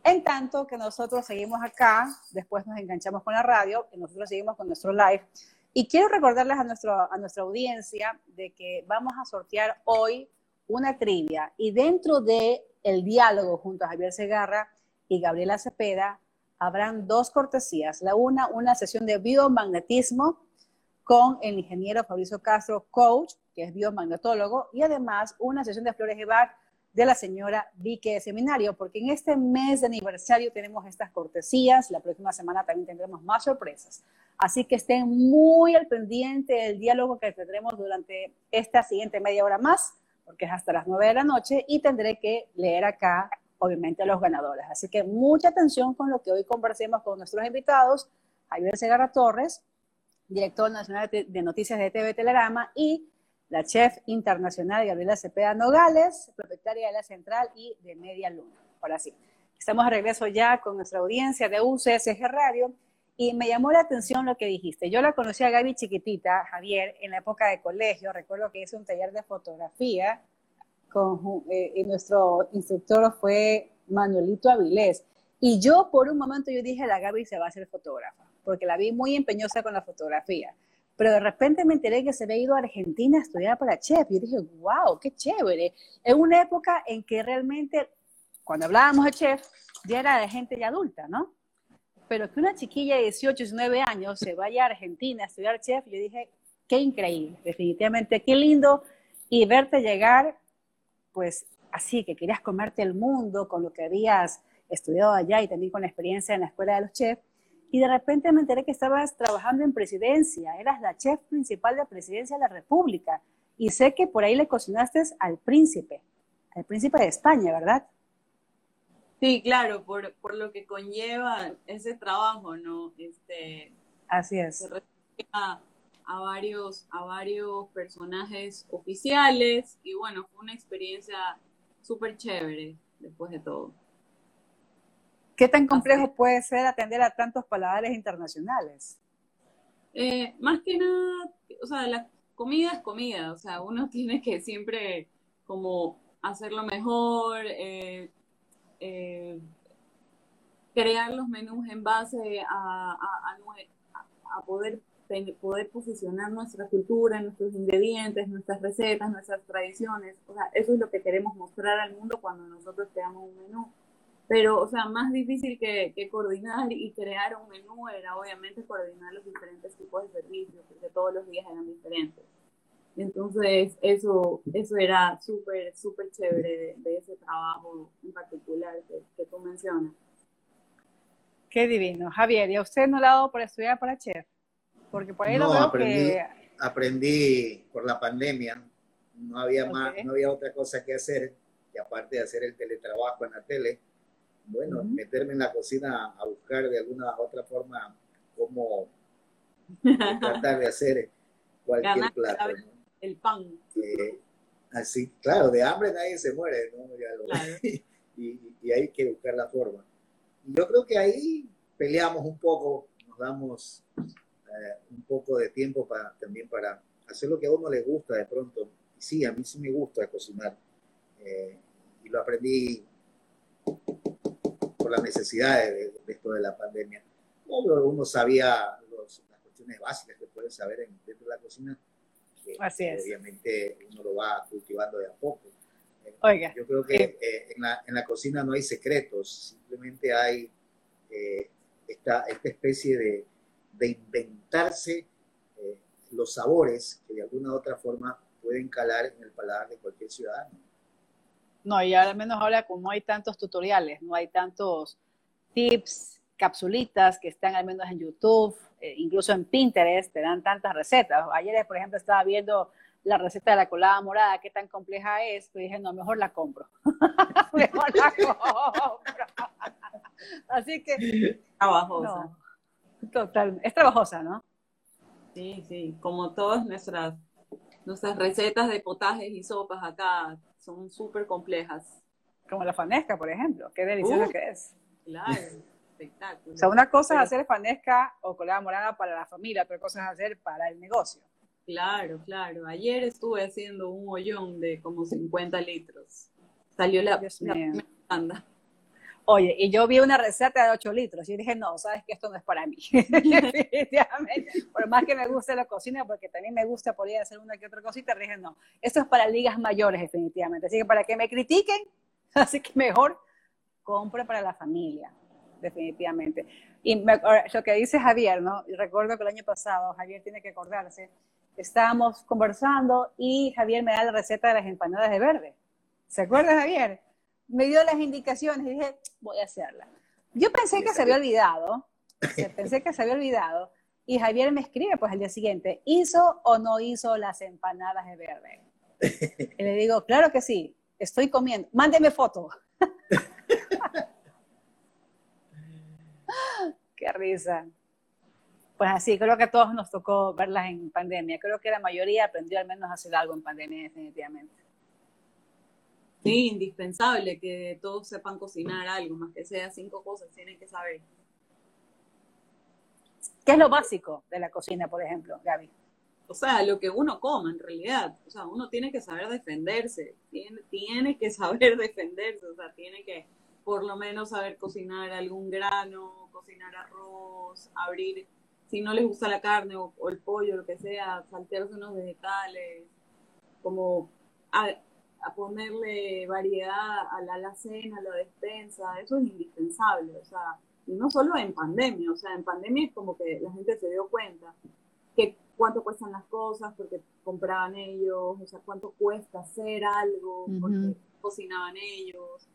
en tanto que nosotros seguimos acá, después nos enganchamos con la radio, y nosotros seguimos con nuestro live. Y quiero recordarles a, nuestro, a nuestra audiencia de que vamos a sortear hoy una trivia y dentro de el diálogo junto a Javier Segarra y Gabriela Cepeda habrán dos cortesías. La una, una sesión de biomagnetismo con el ingeniero Fabricio Castro, coach, que es biomagnetólogo, y además una sesión de flores de Bach de la señora Vique de Seminario, porque en este mes de aniversario tenemos estas cortesías, la próxima semana también tendremos más sorpresas. Así que estén muy al pendiente del diálogo que tendremos durante esta siguiente media hora más, porque es hasta las nueve de la noche, y tendré que leer acá, obviamente, a los ganadores. Así que mucha atención con lo que hoy conversemos con nuestros invitados, Javier Segarra Torres, director nacional de noticias de TV Telegrama, y la chef internacional Gabriela Cepeda Nogales, propietaria de La Central y de Media Luna. Ahora sí, estamos de regreso ya con nuestra audiencia de UCSG Radio y me llamó la atención lo que dijiste. Yo la conocí a Gaby chiquitita, Javier, en la época de colegio. Recuerdo que hice un taller de fotografía con, eh, y nuestro instructor fue Manuelito Avilés. Y yo por un momento yo dije, la Gaby se va a hacer fotógrafa, porque la vi muy empeñosa con la fotografía pero de repente me enteré que se había ido a Argentina a estudiar para chef. Y dije, wow, qué chévere. Es una época en que realmente, cuando hablábamos de chef, ya era de gente ya adulta, ¿no? Pero que una chiquilla de 18, 19 años se vaya a Argentina a estudiar chef, yo dije, qué increíble, definitivamente, qué lindo. Y verte llegar, pues así, que querías comerte el mundo con lo que habías estudiado allá y también con la experiencia en la escuela de los chefs y de repente me enteré que estabas trabajando en presidencia, eras la chef principal de presidencia de la República y sé que por ahí le cocinaste al príncipe, al príncipe de España, ¿verdad? Sí, claro, por, por lo que conlleva ese trabajo, ¿no? Este, Así es. Se a, a, varios, a varios personajes oficiales y bueno, fue una experiencia súper chévere después de todo. ¿Qué tan complejo puede ser atender a tantos paladares internacionales? Eh, más que nada, o sea, la comida es comida, o sea, uno tiene que siempre como hacerlo mejor, eh, eh, crear los menús en base a, a, poder, poder posicionar nuestra cultura, nuestros ingredientes, nuestras recetas, nuestras tradiciones. O sea, eso es lo que queremos mostrar al mundo cuando nosotros creamos un menú. Pero, o sea, más difícil que, coordinar y crear un menú era obviamente coordinar los diferentes tipos de servicios, porque todos los días eran diferentes. Entonces, eso, eso era súper, súper chévere de, ese trabajo en particular que, tú mencionas. Qué divino. Javier, ¿y a usted no le ha dado por estudiar para chef? Porque por ahí lo veo aprendí, que... aprendí por la pandemia. No había, más, no había otra cosa que hacer que aparte de hacer el teletrabajo en la tele, bueno, meterme en la cocina a buscar de alguna otra forma cómo tratar de hacer cualquier plato. El pan. así, claro, de hambre nadie se muere, ¿no? y, y, hay que buscar la forma. yo creo que ahí peleamos un poco, nos damos eh, un poco de tiempo para, también para hacer lo que a uno le gusta de pronto. Y sí, a mí sí me gusta cocinar. Eh, y lo aprendí por las necesidades de, esto de la pandemia. Uno sabía las cuestiones básicas que pueden saber en, dentro de la cocina, que obviamente uno lo va cultivando de a poco. Eh, Oiga, Yo creo que eh, eh, en, la, en, la, cocina no hay secretos, simplemente hay esta, esta especie de, de inventarse los sabores que de alguna u otra forma pueden calar en el paladar de cualquier ciudadano. No, y al menos ahora como no hay tantos tutoriales, no hay tantos tips, capsulitas que están al menos en YouTube, eh, incluso en Pinterest, te dan tantas recetas. Ayer, por ejemplo, estaba viendo la receta de la colada morada, qué tan compleja es, pues dije, no, mejor la compro. mejor la compro. Así que... Trabajosa. Total, es trabajosa, ¿no? Sí, sí, como todas nuestras, nuestras recetas de potajes y sopas acá, son súper complejas. Como la fanesca, por ejemplo, qué deliciosa que es. Claro, espectáculo. O sea, una cosa es hacer fanesca o colada morada para la familia, otra cosa es hacer para el negocio. Claro, claro. Ayer estuve haciendo un hoyón de como 50 litros. Salió la, la Oye, y yo vi una receta de 8 litros y dije, no, sabes que esto no es para mí. Definitivamente. Por más que me guste la cocina, porque también me gusta poder hacer una que otra cosita, dije, no, esto es para ligas mayores, definitivamente. Así que para que me critiquen, así que mejor compre para la familia. definitivamente. Y lo que dice Javier, ¿no? Recuerdo que el año pasado, Javier tiene que acordarse, estábamos conversando y Javier me da la receta de las empanadas de verde. ¿Se acuerda, Javier? Me dio las indicaciones y dije, voy a hacerla. Yo pensé que se había olvidado, pensé que se había olvidado, y Javier me escribe pues al día siguiente, ¿hizo o no hizo las empanadas de verde? Y le digo, claro que sí, estoy comiendo, mándeme foto. Qué risa. Pues así, creo que a todos nos tocó verlas en pandemia. Creo que la mayoría aprendió al menos a hacer algo en pandemia, definitivamente. Sí, indispensable que todos sepan cocinar algo, más que sea cinco cosas, tienen que saber. ¿Qué es lo básico de la cocina, por ejemplo, Gaby? O sea, lo que uno coma en realidad. O sea, uno tiene que saber defenderse, tiene, tiene que saber defenderse, o sea, tiene que por lo menos saber cocinar algún grano, cocinar arroz, abrir, si no les gusta la carne o, el pollo, lo que sea, saltearse unos vegetales, como a, ponerle variedad a la alacena, a la despensa, eso es indispensable, o sea, y no solo en pandemia, o sea, en pandemia es como que la gente se dio cuenta que cuánto cuestan las cosas porque compraban ellos, o sea, cuánto cuesta hacer algo porque cocinaban ellos.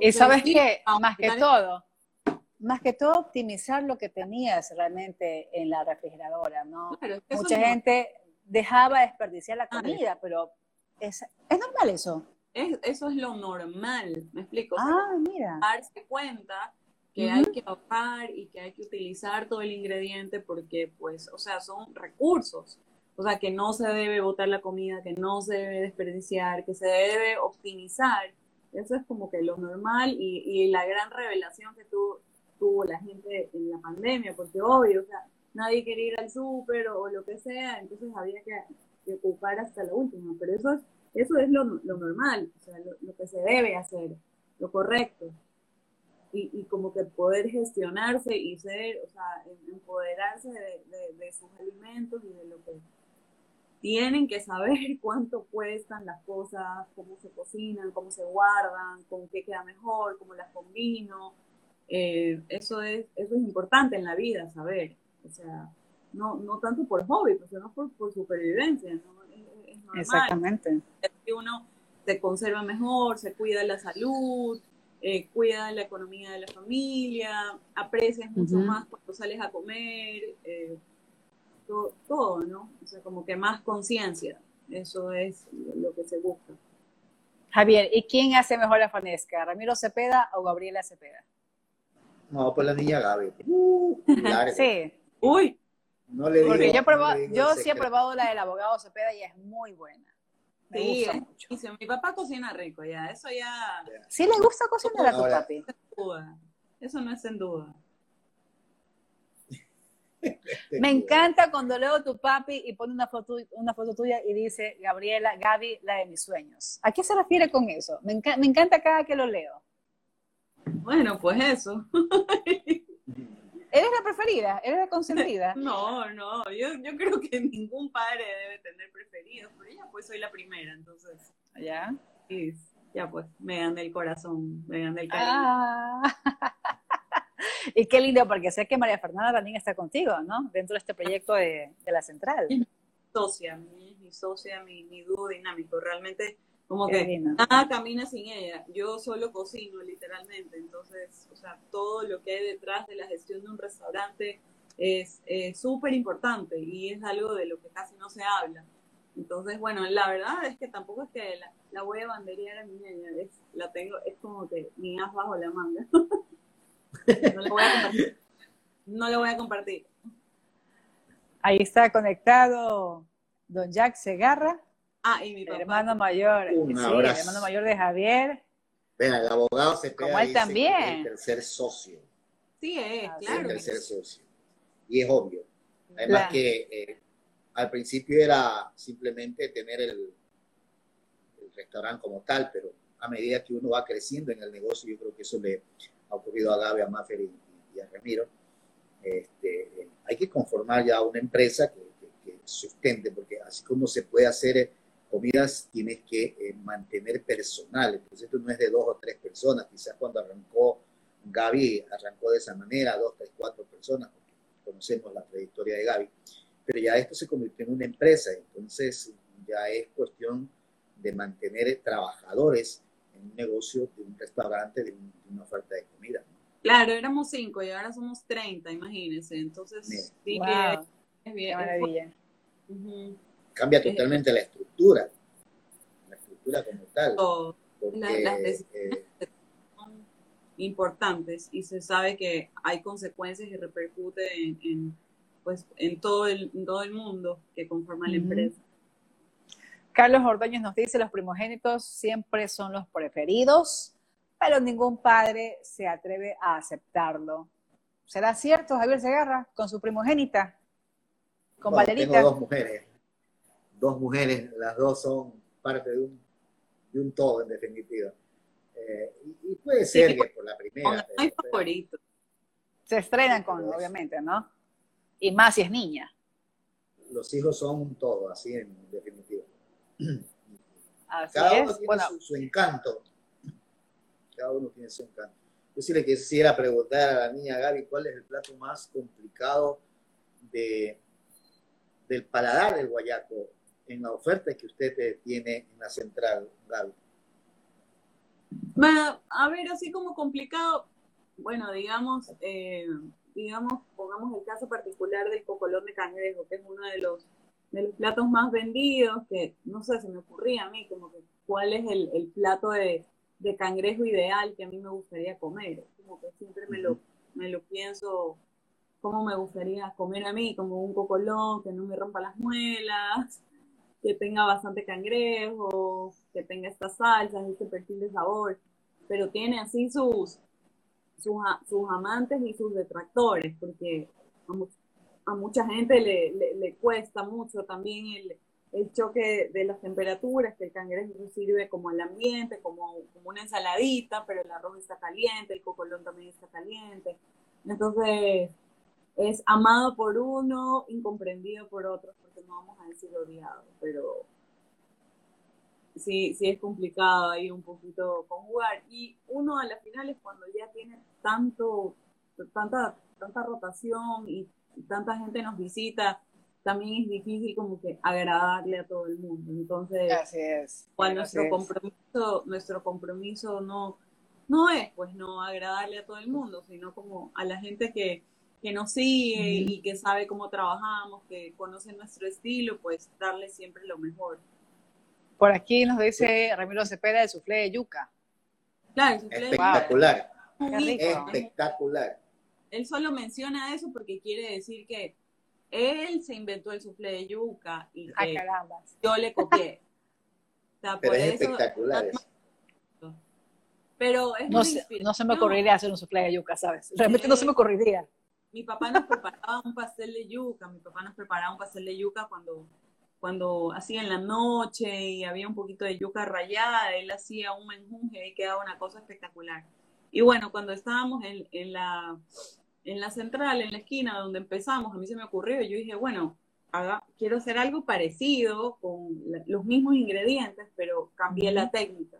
y sabes que, más que todo, más que todo optimizar lo que tenías realmente en la refrigeradora, ¿no? Mucha gente dejaba desperdiciar la ah, comida, pero es, es normal eso. Es, eso es lo normal, me explico. ah, mira. Darse cuenta que hay que ahorrar y que hay que utilizar todo el ingrediente porque, pues, o sea, son recursos. O sea, que no se debe botar la comida, que no se debe desperdiciar, que se debe optimizar. Eso es como que lo normal y, y la gran revelación que tuvo la gente en la pandemia, porque obvio, o sea, nadie quería ir al súper o, lo que sea, entonces había que, ocupar hasta la última. Pero eso es, eso es lo, lo normal, o sea, lo, que se debe hacer, lo correcto y, y, como que poder gestionarse y ser, o sea, em, empoderarse de, de, sus alimentos y de lo que tienen que saber cuánto cuestan las cosas, cómo se cocinan, cómo se guardan, con qué queda mejor, cómo las combino. Eh, eso, es, eso es importante en la vida, saber. O sea, no, no tanto por hobby, sino por, por supervivencia. ¿no? Es, normal. Exactamente. Que uno se conserva mejor, se cuida la salud, eh, cuida la economía de la familia, aprecias mucho más cuando sales a comer, eh, todo, ¿no? O sea, como que más conciencia, eso es lo que se busca. Javier, ¿y quién hace mejor la fanesca? ¿Ramiro Cepeda o Gabriela Cepeda? No, pues la niña Gaby. sí. Uy. No le Porque yo, yo sí he probado la del abogado Cepeda y es muy buena sí, Mi papá cocina rico, ya, eso ya. ¿Sí le gusta cocinar a tu papi? Eso no es en duda. Me encanta cuando leo tu papi y pone una foto, una foto tuya y dice Gabriela, Gaby, la de mis sueños. ¿A qué se refiere con eso? Me, me encanta cada que lo leo. Bueno, pues eso. ¿Eres la preferida? ¿Eres la consentida? No, no, yo, yo creo que ningún padre debe tener preferidos, pero ya pues soy la primera, entonces. ¿Ya? Sí, ya pues, me dan el corazón, me dan el cariño. Ah. y qué lindo, porque sé que María Fernanda también está contigo, ¿no? Dentro de este proyecto de, de la central. socia, mi, mi socia, mi, mi dúo dinámico. Realmente como que nada camina sin ella. Yo solo cocino, literalmente. Entonces, o sea, todo lo que hay detrás de la gestión de un restaurante es súper importante y es algo de lo que casi no se habla. Entonces, bueno, la verdad es que tampoco es que la, voy a banderear a mi niña, es, la tengo, es como que mi as bajo la manga. no la voy a compartir. No la voy a compartir. Ahí está conectado don Jack Segarra. Ah, y mi papá. El hermano mayor. sí, el hermano mayor de Javier. Vea, el abogado se Como él también. el tercer socio. Sí, es, claro. El tercer socio. Y es obvio. Además que eh, al principio era simplemente tener el, el restaurante como tal, pero a medida que uno va creciendo en el negocio, yo creo que eso le ha ocurrido a Gaby, a Maffer y, a Ramiro. Este, eh, hay que conformar ya una empresa que, que, que, sustente, porque así como se puede hacer comidas tienes que eh, mantener personal. Entonces esto no es de dos o tres personas. Quizás cuando arrancó Gaby arrancó de esa manera, dos, tres, cuatro personas, porque conocemos la trayectoria de Gaby, pero ya esto se convirtió en una empresa, entonces ya es cuestión de mantener trabajadores en un negocio de un restaurante, de, una oferta de comida. Claro, éramos cinco y ahora somos 30, imagínense. Entonces, sí que es bien. maravilla. Cambia totalmente la estructura, la estructura como tal. las decisiones eh, son importantes y se sabe que hay consecuencias y repercute en, pues, en, todo, el, todo el mundo que conforma la empresa. Carlos Ordóñez nos dice, los primogénitos siempre son los preferidos, pero ningún padre se atreve a aceptarlo. ¿Será cierto, Javier Segarra, con su primogénita? Con Valerita. Tengo dos mujeres, dos mujeres, las dos son parte de un, de un todo, en definitiva. Eh, y, puede ser que por la primera. Hay favorito. Se estrenan con, obviamente, ¿no? Y más si es niña. Los hijos son un todo, así en definitiva. Así Cada es. uno tiene su, encanto. Cada uno tiene su encanto. Yo sí le quisiera preguntar a la niña Gaby cuál es el plato más complicado de, del paladar del guayaco en la oferta que usted tiene en la central, Gaby. A ver, así como complicado, bueno, digamos, eh, digamos, pongamos el caso particular del cocolón de cangrejo, que es uno de los de los platos más vendidos, que no sé, se me ocurría a mí, como que cuál es el, el plato de, de, cangrejo ideal que a mí me gustaría comer. Como que siempre me lo, me lo pienso, cómo me gustaría comer a mí, como un cocolón que no me rompa las muelas, que tenga bastante cangrejo, que tenga estas salsas, este perfil de sabor, pero tiene así sus, sus, sus amantes y sus detractores, porque a mucha gente le, le, cuesta mucho también el, el, choque de las temperaturas, que el cangrejo sirve como el ambiente, como, como una ensaladita, pero el arroz está caliente, el cocolón también está caliente. Entonces, es amado por uno, incomprendido por porque no vamos a decir odiado, pero sí, sí es complicado ahí un poquito conjugar. Y uno a las finales, cuando ya tiene tanto, tanta, tanta rotación y tanta gente nos visita, también es difícil como que agradarle a todo el mundo. Entonces, Así es. nuestro compromiso, nuestro compromiso no, no es pues no agradarle a todo el mundo, sino como a la gente que, que nos sigue y que sabe cómo trabajamos, que conoce nuestro estilo, pues darle siempre lo mejor. Por aquí nos dice Ramiro Cepeda de suflé de yuca. Claro, el suflé Espectacular. De Espectacular él solo menciona eso porque quiere decir que él se inventó el suflé de yuca y ah, que yo le copié. Pero es espectacular Pero es no, se, no se me ocurriría hacer un suflé de yuca, ¿sabes? Realmente no se me ocurriría. Mi papá nos preparaba un pastel de yuca, mi papá nos preparaba un pastel de yuca cuando, cuando hacía en la noche y había un poquito de yuca rayada, él hacía un menjunje y quedaba una cosa espectacular. Y bueno, cuando estábamos en, en, la, en la central, en la esquina donde empezamos, a mí se me ocurrió, yo dije, bueno, haga, quiero hacer algo parecido con los mismos ingredientes, pero cambié la técnica.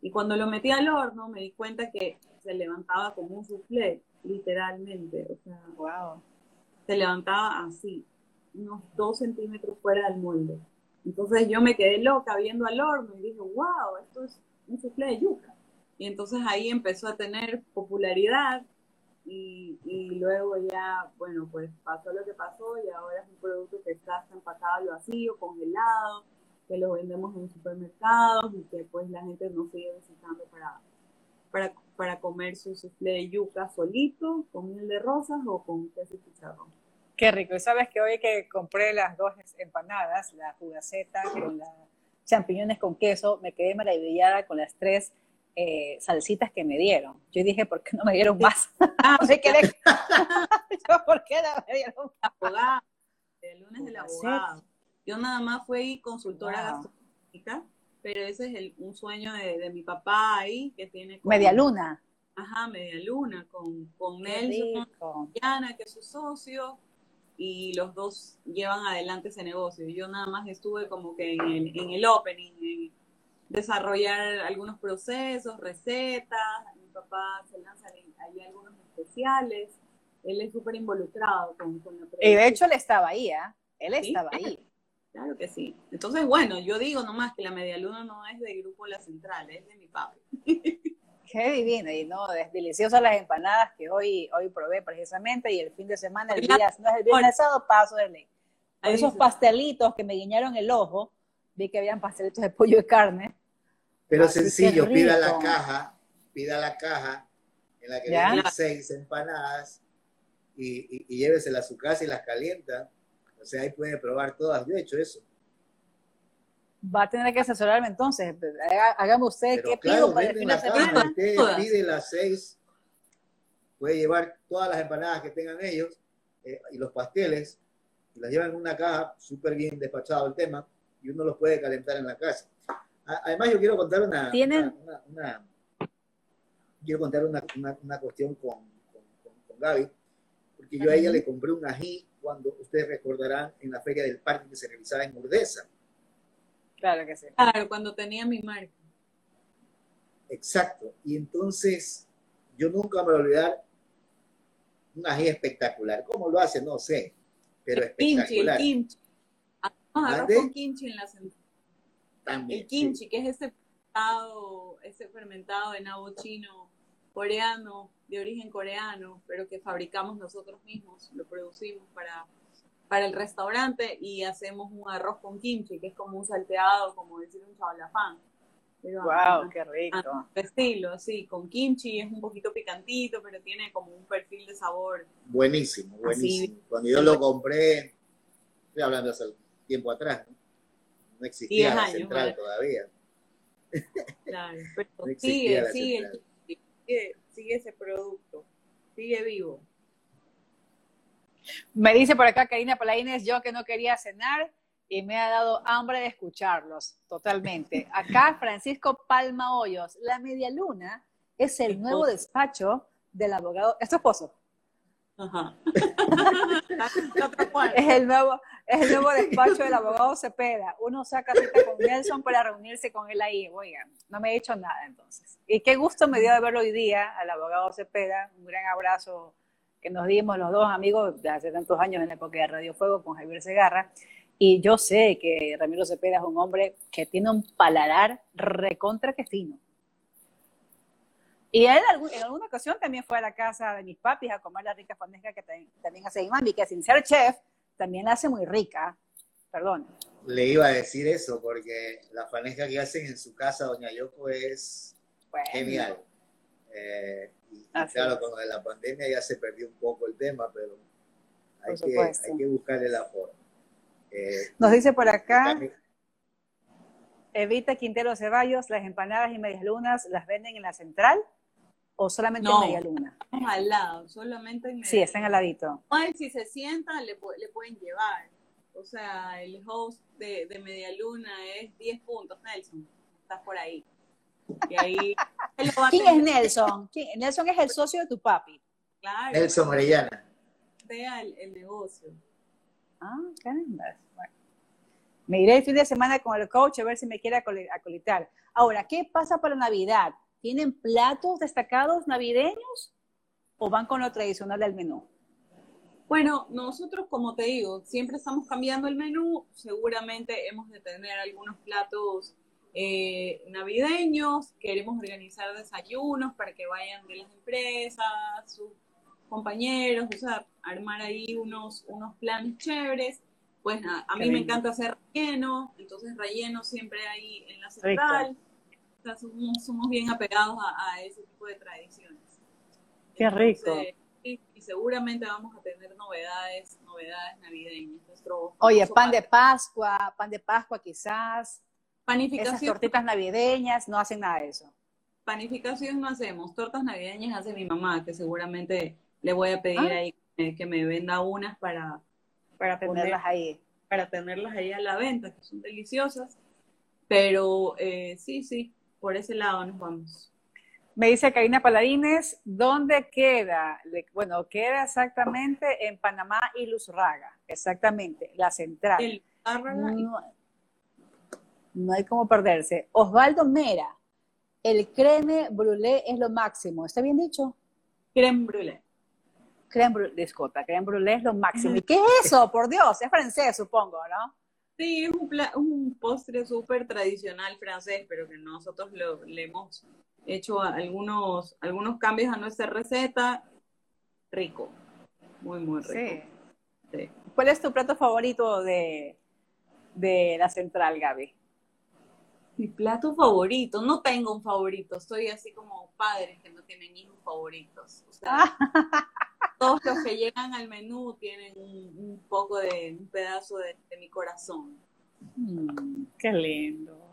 Y cuando lo metí al horno me di cuenta que se levantaba como un soufflé, literalmente. O sea, wow. se levantaba así, unos dos centímetros fuera del molde. Entonces yo me quedé loca viendo al horno y dije, wow, esto es un soufflé de yuca. Y entonces ahí empezó a tener popularidad y, y, luego ya, bueno, pues pasó lo que pasó y ahora es un producto que está empacado al vacío, congelado, que lo vendemos en supermercados y que pues la gente nos sigue visitando para, para, para comer su soufflé de yuca solito, con miel de rosas o con queso y chicharrón. Qué rico. Y sabes que hoy que compré las dos empanadas, la fugaceta con las champiñones con queso, me quedé maravillada con las tres eh, salsitas que me dieron. Yo dije, ¿por qué no me dieron más? Ah, me quedé... Yo, ¿por qué no me dieron más? Abogado, el lunes del abogado. Yo nada más fui consultora gastronómica, pero ese es el, un sueño de, de, mi papá ahí, que tiene... Con, media luna. Ajá, media luna, con, con Nelson, con Diana, que es su socio, y los dos llevan adelante ese negocio. Yo nada más estuve como que en el, en el opening, en, desarrollar algunos procesos, recetas, papá se lanzan ahí algunos especiales. Él es súper involucrado con, con la Y de hecho él estaba ahí, ¿eh? Él estaba ahí. Claro que sí. Entonces, bueno, yo digo nomás que la media luna no es de Grupo La Central, es de mi papi. Qué divino, y no, es deliciosas las empanadas que hoy, hoy probé precisamente, y el fin de semana, el día, no es el viernes sábado, paso de ley. esos pastelitos que me guiñaron el ojo, vi que habían pastelitos de pollo y carne. Pero sencillo, pida la caja, pida la caja en la que vienen seis empanadas y, y, llévesela a su casa y las calienta. O sea, ahí puede probar todas. Yo he hecho eso va a tener que asesorarme entonces. Hágame usted qué pido para el fin de semana. Usted pide las seis, puede llevar todas las empanadas que tengan ellos eh, y los pasteles, y las llevan en una caja, súper bien despachado el tema, y uno los puede calentar en la casa. Además, yo quiero contar una, una, quiero contar una, una cuestión con, con, con, Gaby, porque yo a ella le compré un ají cuando ustedes recordarán en la feria del parque que se realizaba en Urdesa. Claro que sí. Claro, cuando tenía mi marca. Exacto. Y entonces, yo nunca me voy a olvidar un ají espectacular. ¿Cómo lo hace? No sé, pero el espectacular. Kimchi, el kimchi. Ah, arroz con kimchi en la También, El kimchi, que es ese fermentado, ese fermentado de nabo chino coreano, de origen coreano, pero que fabricamos nosotros mismos, lo producimos para para el restaurante y hacemos un arroz con kimchi, que es como un salteado, como decir un chavalafán. wow, qué rico. estilo, sí, con kimchi es un poquito picantito, pero tiene como un perfil de sabor. Buenísimo, buenísimo. Cuando yo lo compré, estoy hablando hace tiempo atrás, ¿no? existía la central todavía. Claro, pero sigue, sigue, sigue, sigue ese producto, sigue vivo. Me dice por acá Karina Palaines, yo que no quería cenar y me ha dado hambre de escucharlos, totalmente. Acá Francisco Palma Hoyos, la media luna es el nuevo despacho del abogado, ¿es tu esposo? Ajá. es, el nuevo, es el nuevo despacho del abogado Cepeda. Uno saca cita con Nelson para reunirse con él ahí. Oigan, no me he hecho nada entonces. Y qué gusto me dio de verlo hoy día al abogado Cepeda. Un gran abrazo que nos dimos los dos amigos de hace tantos años en la época de Radio Fuego con Javier Segarra. Y yo sé que Ramiro Cepeda es un hombre que tiene un paladar recontra que fino. Y él en alguna ocasión también fue a la casa de mis papis a comer la rica fanesca que también hace mi mami, que sin ser chef, también la hace muy rica. Perdón. Le iba a decir eso, porque la fanesca que hacen en su casa, Doña Yoko, es genial. Eh, claro, con la pandemia ya se perdió un poco el tema, pero hay, que, hay que, buscarle la forma. Eh, Nos dice por acá, Evita Quintero Ceballos, las empanadas y medias lunas, ¿las venden en la central o solamente en media luna? al lado, solamente en media Sí, están al ladito. si se sienta, le, le pueden llevar. O sea, el host de, de media luna es 10 puntos, Nelson. Estás por ahí. ¿Quién es Nelson? Nelson es el socio de tu papi. Claro. Nelson Orellana. Vea el, negocio. Ah, caramba. Me iré el fin de semana con el coach a ver si me quiere acolitar. Ahora, ¿qué pasa para Navidad? ¿Tienen platos destacados navideños o van con lo tradicional del menú? Bueno, nosotros, como te digo, siempre estamos cambiando el menú. Seguramente hemos de tener algunos platos eh, navideños, queremos organizar desayunos para que vayan de las empresas, sus compañeros, o sea, armar ahí unos, unos planes chéveres. Pues nada, a mí me encanta hacer relleno, entonces relleno siempre ahí en la central. O somos, bien apegados a, ese tipo de tradiciones. Qué rico. y, seguramente vamos a tener novedades, novedades navideñas. Oye, pan de Pascua, pan de Pascua quizás. Panificación. Esas tortitas navideñas, no hacen nada de eso. Panificación no hacemos, tortas navideñas hace mi mamá, que seguramente le voy a pedir ah. ahí que me venda unas para, para tenerlas ahí. Para tenerlas ahí a la venta, que son deliciosas. Pero eh, sí, sí, por ese lado nos vamos. Me dice Karina Paladines, ¿dónde queda? Bueno, queda exactamente en Panamá y Luzraga, exactamente, la central. El, no hay como perderse. Osvaldo Mera, el creme brûlée es lo máximo. ¿Está bien dicho? Creme brûlée. Creme brûlée, disculpa, creme brûlée es lo máximo. ¿Y qué es eso? Por Dios, es francés, supongo, ¿no? Sí, es un, un postre súper tradicional francés, pero que nosotros lo, le hemos hecho algunos, algunos cambios a nuestra receta. Rico, muy, muy rico. Sí. ¿Cuál es tu plato favorito de, de la central, Gaby? Mi plato favorito, no tengo un favorito, soy así como padres que no tienen hijos favoritos. O sea, todos los que llegan al menú tienen un, poco de, un pedazo de, mi corazón. Mm, qué lindo.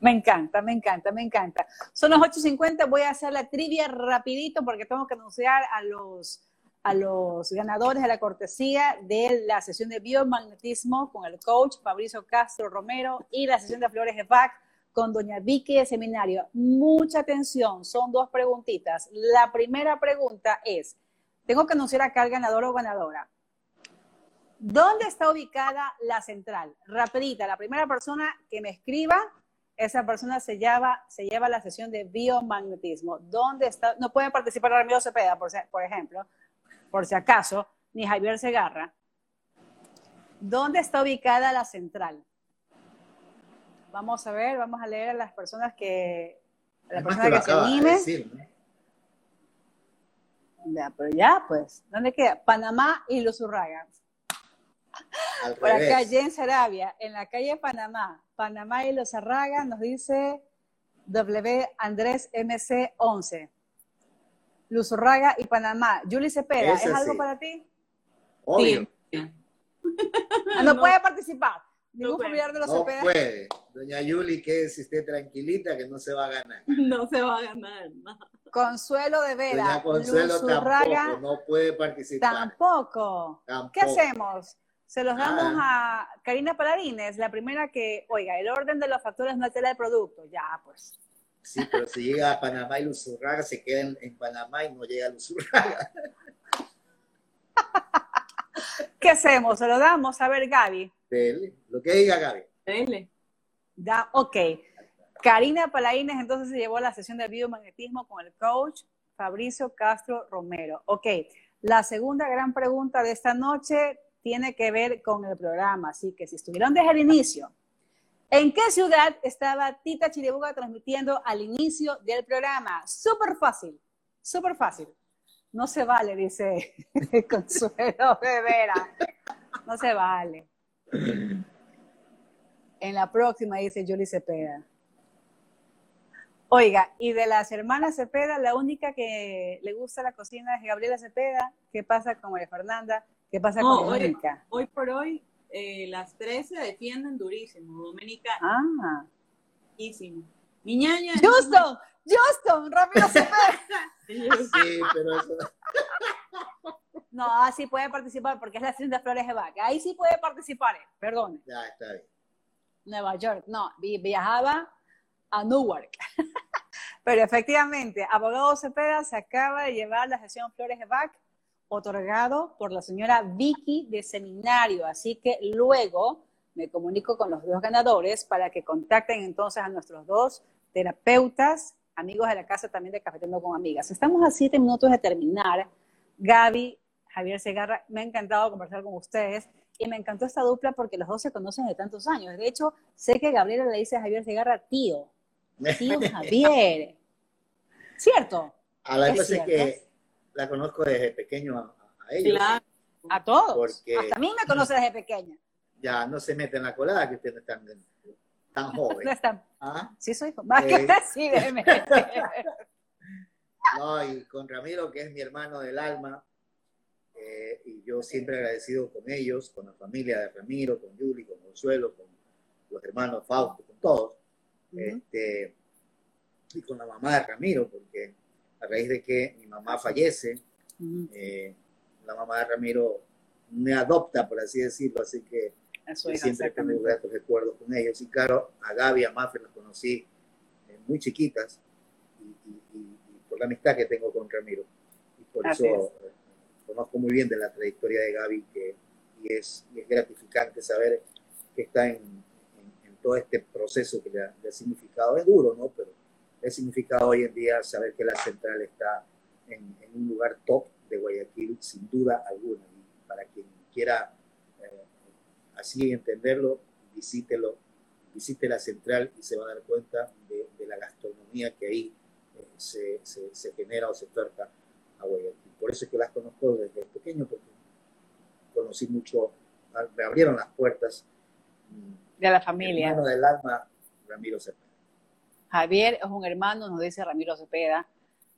Me encanta, me encanta, me encanta. Son las 8.50, voy a hacer la trivia rapidito porque tengo que anunciar a los, a los ganadores de la cortesía de la sesión de biomagnetismo con el coach Fabricio Castro Romero y la sesión de Flores de Bach con doña Vicky de seminario. Mucha atención, son dos preguntitas. La primera pregunta es, tengo que anunciar acá al ganador o ganadora. ¿Dónde está ubicada la central? Rapidita, la primera persona que me escriba, esa persona se lleva, se lleva la sesión de biomagnetismo. ¿Dónde está? No puede participar Ramiro Cepeda, por, por ejemplo, por si acaso, ni Javier Segarra. ¿Dónde está ubicada la central? Vamos a ver, vamos a leer a las personas que, a la persona que se anime. Ya, pero ya, pues, ¿dónde queda? Panamá y Los Urragas. Por acá, en Arabia, en la calle Panamá, Panamá y Los Arragas, nos dice W Andrés MC 11. Luz Urraga y Panamá. Julie Cepeda, ¿es algo para ti? Obvio. Ah, no, puede participar. Ningún familiar de los no puede. Doña Yuli, que si esté tranquilita, que no se va a ganar. No se va a ganar. No. Consuelo de Vera. Doña Consuelo tampoco, no puede participar. Tampoco. ¿Qué hacemos? Se los damos ah. a Karina Paladines, la primera que, oiga, el orden de los factores no altera el producto. Ya, pues. Sí, pero si llega a Panamá y Luzurraga, se queda en, Panamá y no llega a Luzurraga. ¿Qué hacemos? Se lo damos a ver, Gaby. Dele, lo que diga Gaby. Dele. Da, ok. Karina Palaines entonces se llevó la sesión de biomagnetismo con el coach Fabricio Castro Romero. Ok, la segunda gran pregunta de esta noche tiene que ver con el programa, así que si estuvieron desde el inicio, ¿en qué ciudad estaba Tita Chiribuga transmitiendo al inicio del programa? Súper fácil, súper fácil. No se vale, dice Consuelo de Vera. No se vale. En la próxima, dice Julie Cepeda. Oiga, y de las hermanas Cepeda, la única que le gusta la cocina es Gabriela Cepeda. ¿Qué pasa con María Fernanda? ¿Qué pasa con Doménica? Hoy, por hoy, eh, las tres se defienden durísimo. Doménica. Ah. Durísimo. Mi ñaña. Justin, rápido Cepeda. sí, pero eso. No, así puede participar porque es la de Flores de Vaca. Ahí sí puede participar, perdón. Ya, está bien. Nueva York, no, viajaba a Newark. Pero efectivamente, abogado Cepeda se acaba de llevar la sesión Flores de Bach, otorgado por la señora Vicky de Seminario. Así que luego me comunico con los dos ganadores para que contacten entonces a nuestros dos terapeutas, amigos de la casa también de Cafetendo con Amigas. Estamos a siete minutos de terminar. Gaby, Javier Segarra, me ha encantado conversar con ustedes y me encantó esta dupla porque los dos se conocen de tantos años. De hecho, sé que Gabriela le dice a Javier Segarra tío. Tío Javier. ¿Cierto? A la cosa es que la conozco desde pequeño a, ellos. Claro. A todos. Hasta a mí me conoce desde pequeña. Ya, no se mete en la colada que usted no es tan, joven. No tan... ¿Ah? Sí, soy Más que eh, sí, déjeme. no, y con Ramiro, que es mi hermano del alma, eh, y yo siempre agradecido con ellos, con la familia de Ramiro, con Yuli, con Consuelo, con los hermanos Fausto, con todos este, y con la mamá de Ramiro, porque a raíz de que mi mamá fallece, eh, la mamá de Ramiro me adopta, por así decirlo, así que siempre tengo gratos recuerdos con ellos. Y claro, a Gaby, a Mafre las conocí eh, muy chiquitas y, por la amistad que tengo con Ramiro. Y por eso eh, conozco muy bien de la trayectoria de Gaby que, y, es, es gratificante saber que está en, todo este proceso que le ha, significado. Es duro, ¿no? Pero ¿Qué significa hoy en día saber que la central está en, un lugar top de Guayaquil, sin duda alguna? Y para quien quiera eh, así entenderlo, visítelo, visite la central y se va a dar cuenta de, la gastronomía que ahí eh, se, se, genera o se oferta a Guayaquil. Por eso es que las conozco desde pequeño, porque conocí mucho, me abrieron las puertas. De la familia. Hermano del alma, Ramiro Cepeda. Javier es un hermano, nos dice Ramiro Cepeda.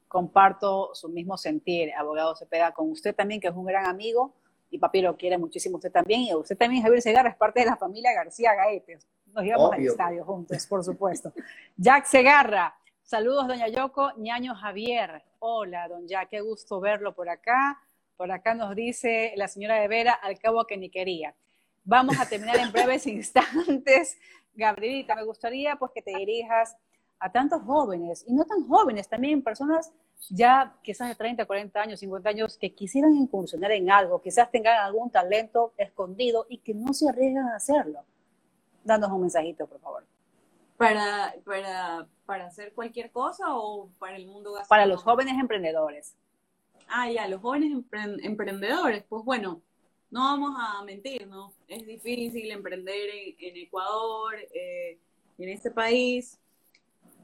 Comparto su mismo sentir, abogado Cepeda, con usted también, que es un gran amigo, y papi lo quiere muchísimo usted también, y usted también, Javier Segarra, es parte de la familia García Gaetes. Nos íbamos al estadio juntos, por supuesto. Jack Segarra, saludos, doña Yoko, ñaño Javier. Hola, don Jack, qué gusto verlo por acá. Por acá nos dice la señora de Vera, al cabo que ni quería. Vamos a terminar en breves instantes. Gabrielita, me gustaría pues que te dirijas a tantos jóvenes, y no tan jóvenes, también personas ya quizás de 30, 40 años, 50 años, que quisieran incursionar en algo, quizás tengan algún talento escondido y que no se arriesgan a hacerlo. Danos un mensajito, por favor. Para, para, para hacer cualquier cosa o para el mundo gastronómico? Para los jóvenes emprendedores. Ah, ya, los jóvenes emprendedores, pues bueno, no vamos a mentir, ¿no? Es difícil emprender en, Ecuador, eh, en este país.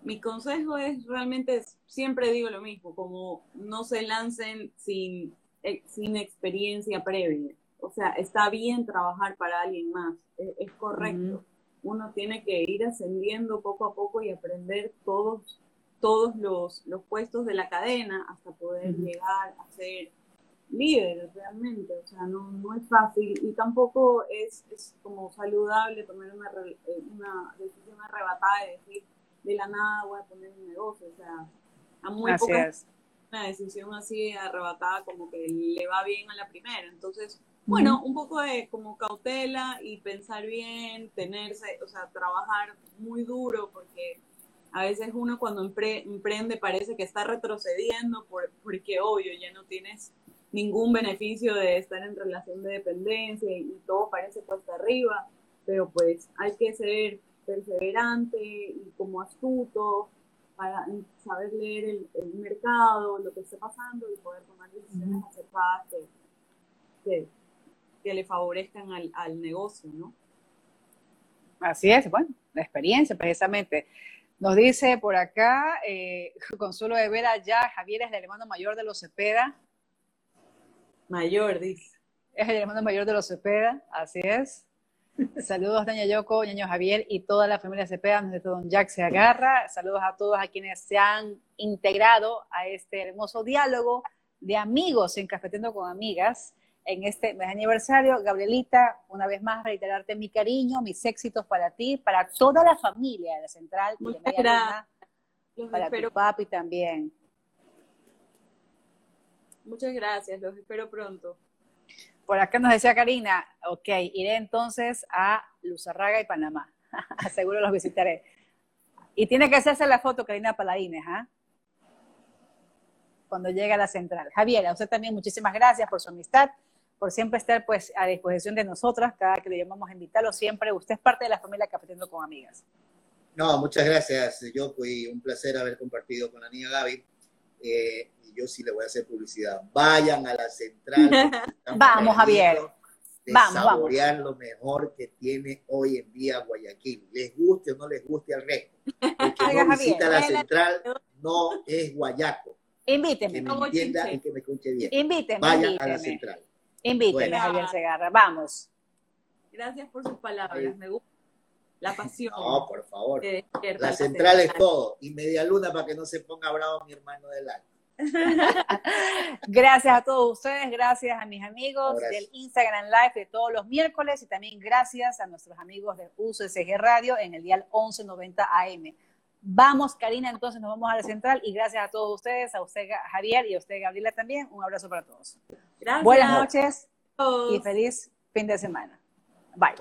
Mi consejo es realmente, siempre digo lo mismo, como no se lancen sin, eh, sin experiencia previa. O sea, está bien trabajar para alguien más, es, correcto. Uno tiene que ir ascendiendo poco a poco y aprender todos todos los, los puestos de la cadena hasta poder llegar a ser líder realmente, o sea, no, no es fácil y tampoco es, es como saludable tomar una, eh, una decisión arrebatada de decir de la nada voy a poner un negocio, o sea, a muy pocas una decisión así arrebatada como que le va bien a la primera, entonces, bueno, un poco de como cautela y pensar bien, tenerse, o sea, trabajar muy duro porque a veces uno cuando emprende parece que está retrocediendo porque obvio ya no tienes ningún beneficio de estar en relación de dependencia y, todo parece cuesta arriba, pero pues hay que ser perseverante y como astuto para saber leer el, mercado, lo que está pasando y poder tomar decisiones acertadas que, que, le favorezcan al, al negocio, ¿no? Así es, bueno, la experiencia precisamente. Nos dice por acá, eh, Consuelo de Vera, ya Javier es el hermano mayor de los Cepeda. Mayor, dice. Es el hermano mayor de los Cepeda, así es. Saludos, doña Yoko, ñaño Javier y toda la familia Cepeda, donde don Jack se agarra. Saludos a todos a quienes se han integrado a este hermoso diálogo de amigos en Cafetendo con Amigas en este mes aniversario. Gabrielita, una vez más reiterarte mi cariño, mis éxitos para ti, para toda la familia de la Central Muchas gracias. para tu papi también. Muchas gracias, los espero pronto. Por acá nos decía Karina, ok, iré entonces a Luzarraga y Panamá. Seguro los visitaré. Y tiene que hacerse la foto, Karina Paladines, ¿ah? Cuando llegue a la central. Javier, a usted también muchísimas gracias por su amistad por siempre estar pues a disposición de nosotras, cada que le llamamos a invitarlo, siempre usted es parte de la familia Cafetiendo con Amigas. No, muchas gracias, yo fui un placer haber compartido con la niña Gaby. Eh, y yo sí le voy a hacer publicidad. Vayan a la central. vamos, Javier. Vamos, saborear lo mejor que tiene hoy en día Guayaquil. Les guste o no les guste al resto. El que no visita la central no es guayaco. Invíteme. Que me entienda y que me escuche bien. Invíteme. Vayan a la central. Invíteme, Javier Segarra. Vamos. Gracias por sus palabras. Me gusta la pasión. No, por favor. La central es todo. Y media luna para que no se ponga bravo mi hermano del alma. gracias a todos ustedes, gracias a mis amigos del Instagram Live de todos los miércoles y también gracias a nuestros amigos de UCSG Radio en el dial 1190 AM. Vamos, Karina, entonces nos vamos a la central y gracias a todos ustedes, a usted Javier y a usted Gabriela también. Un abrazo para todos. Gracias. Buenas noches y feliz fin de semana. Bye.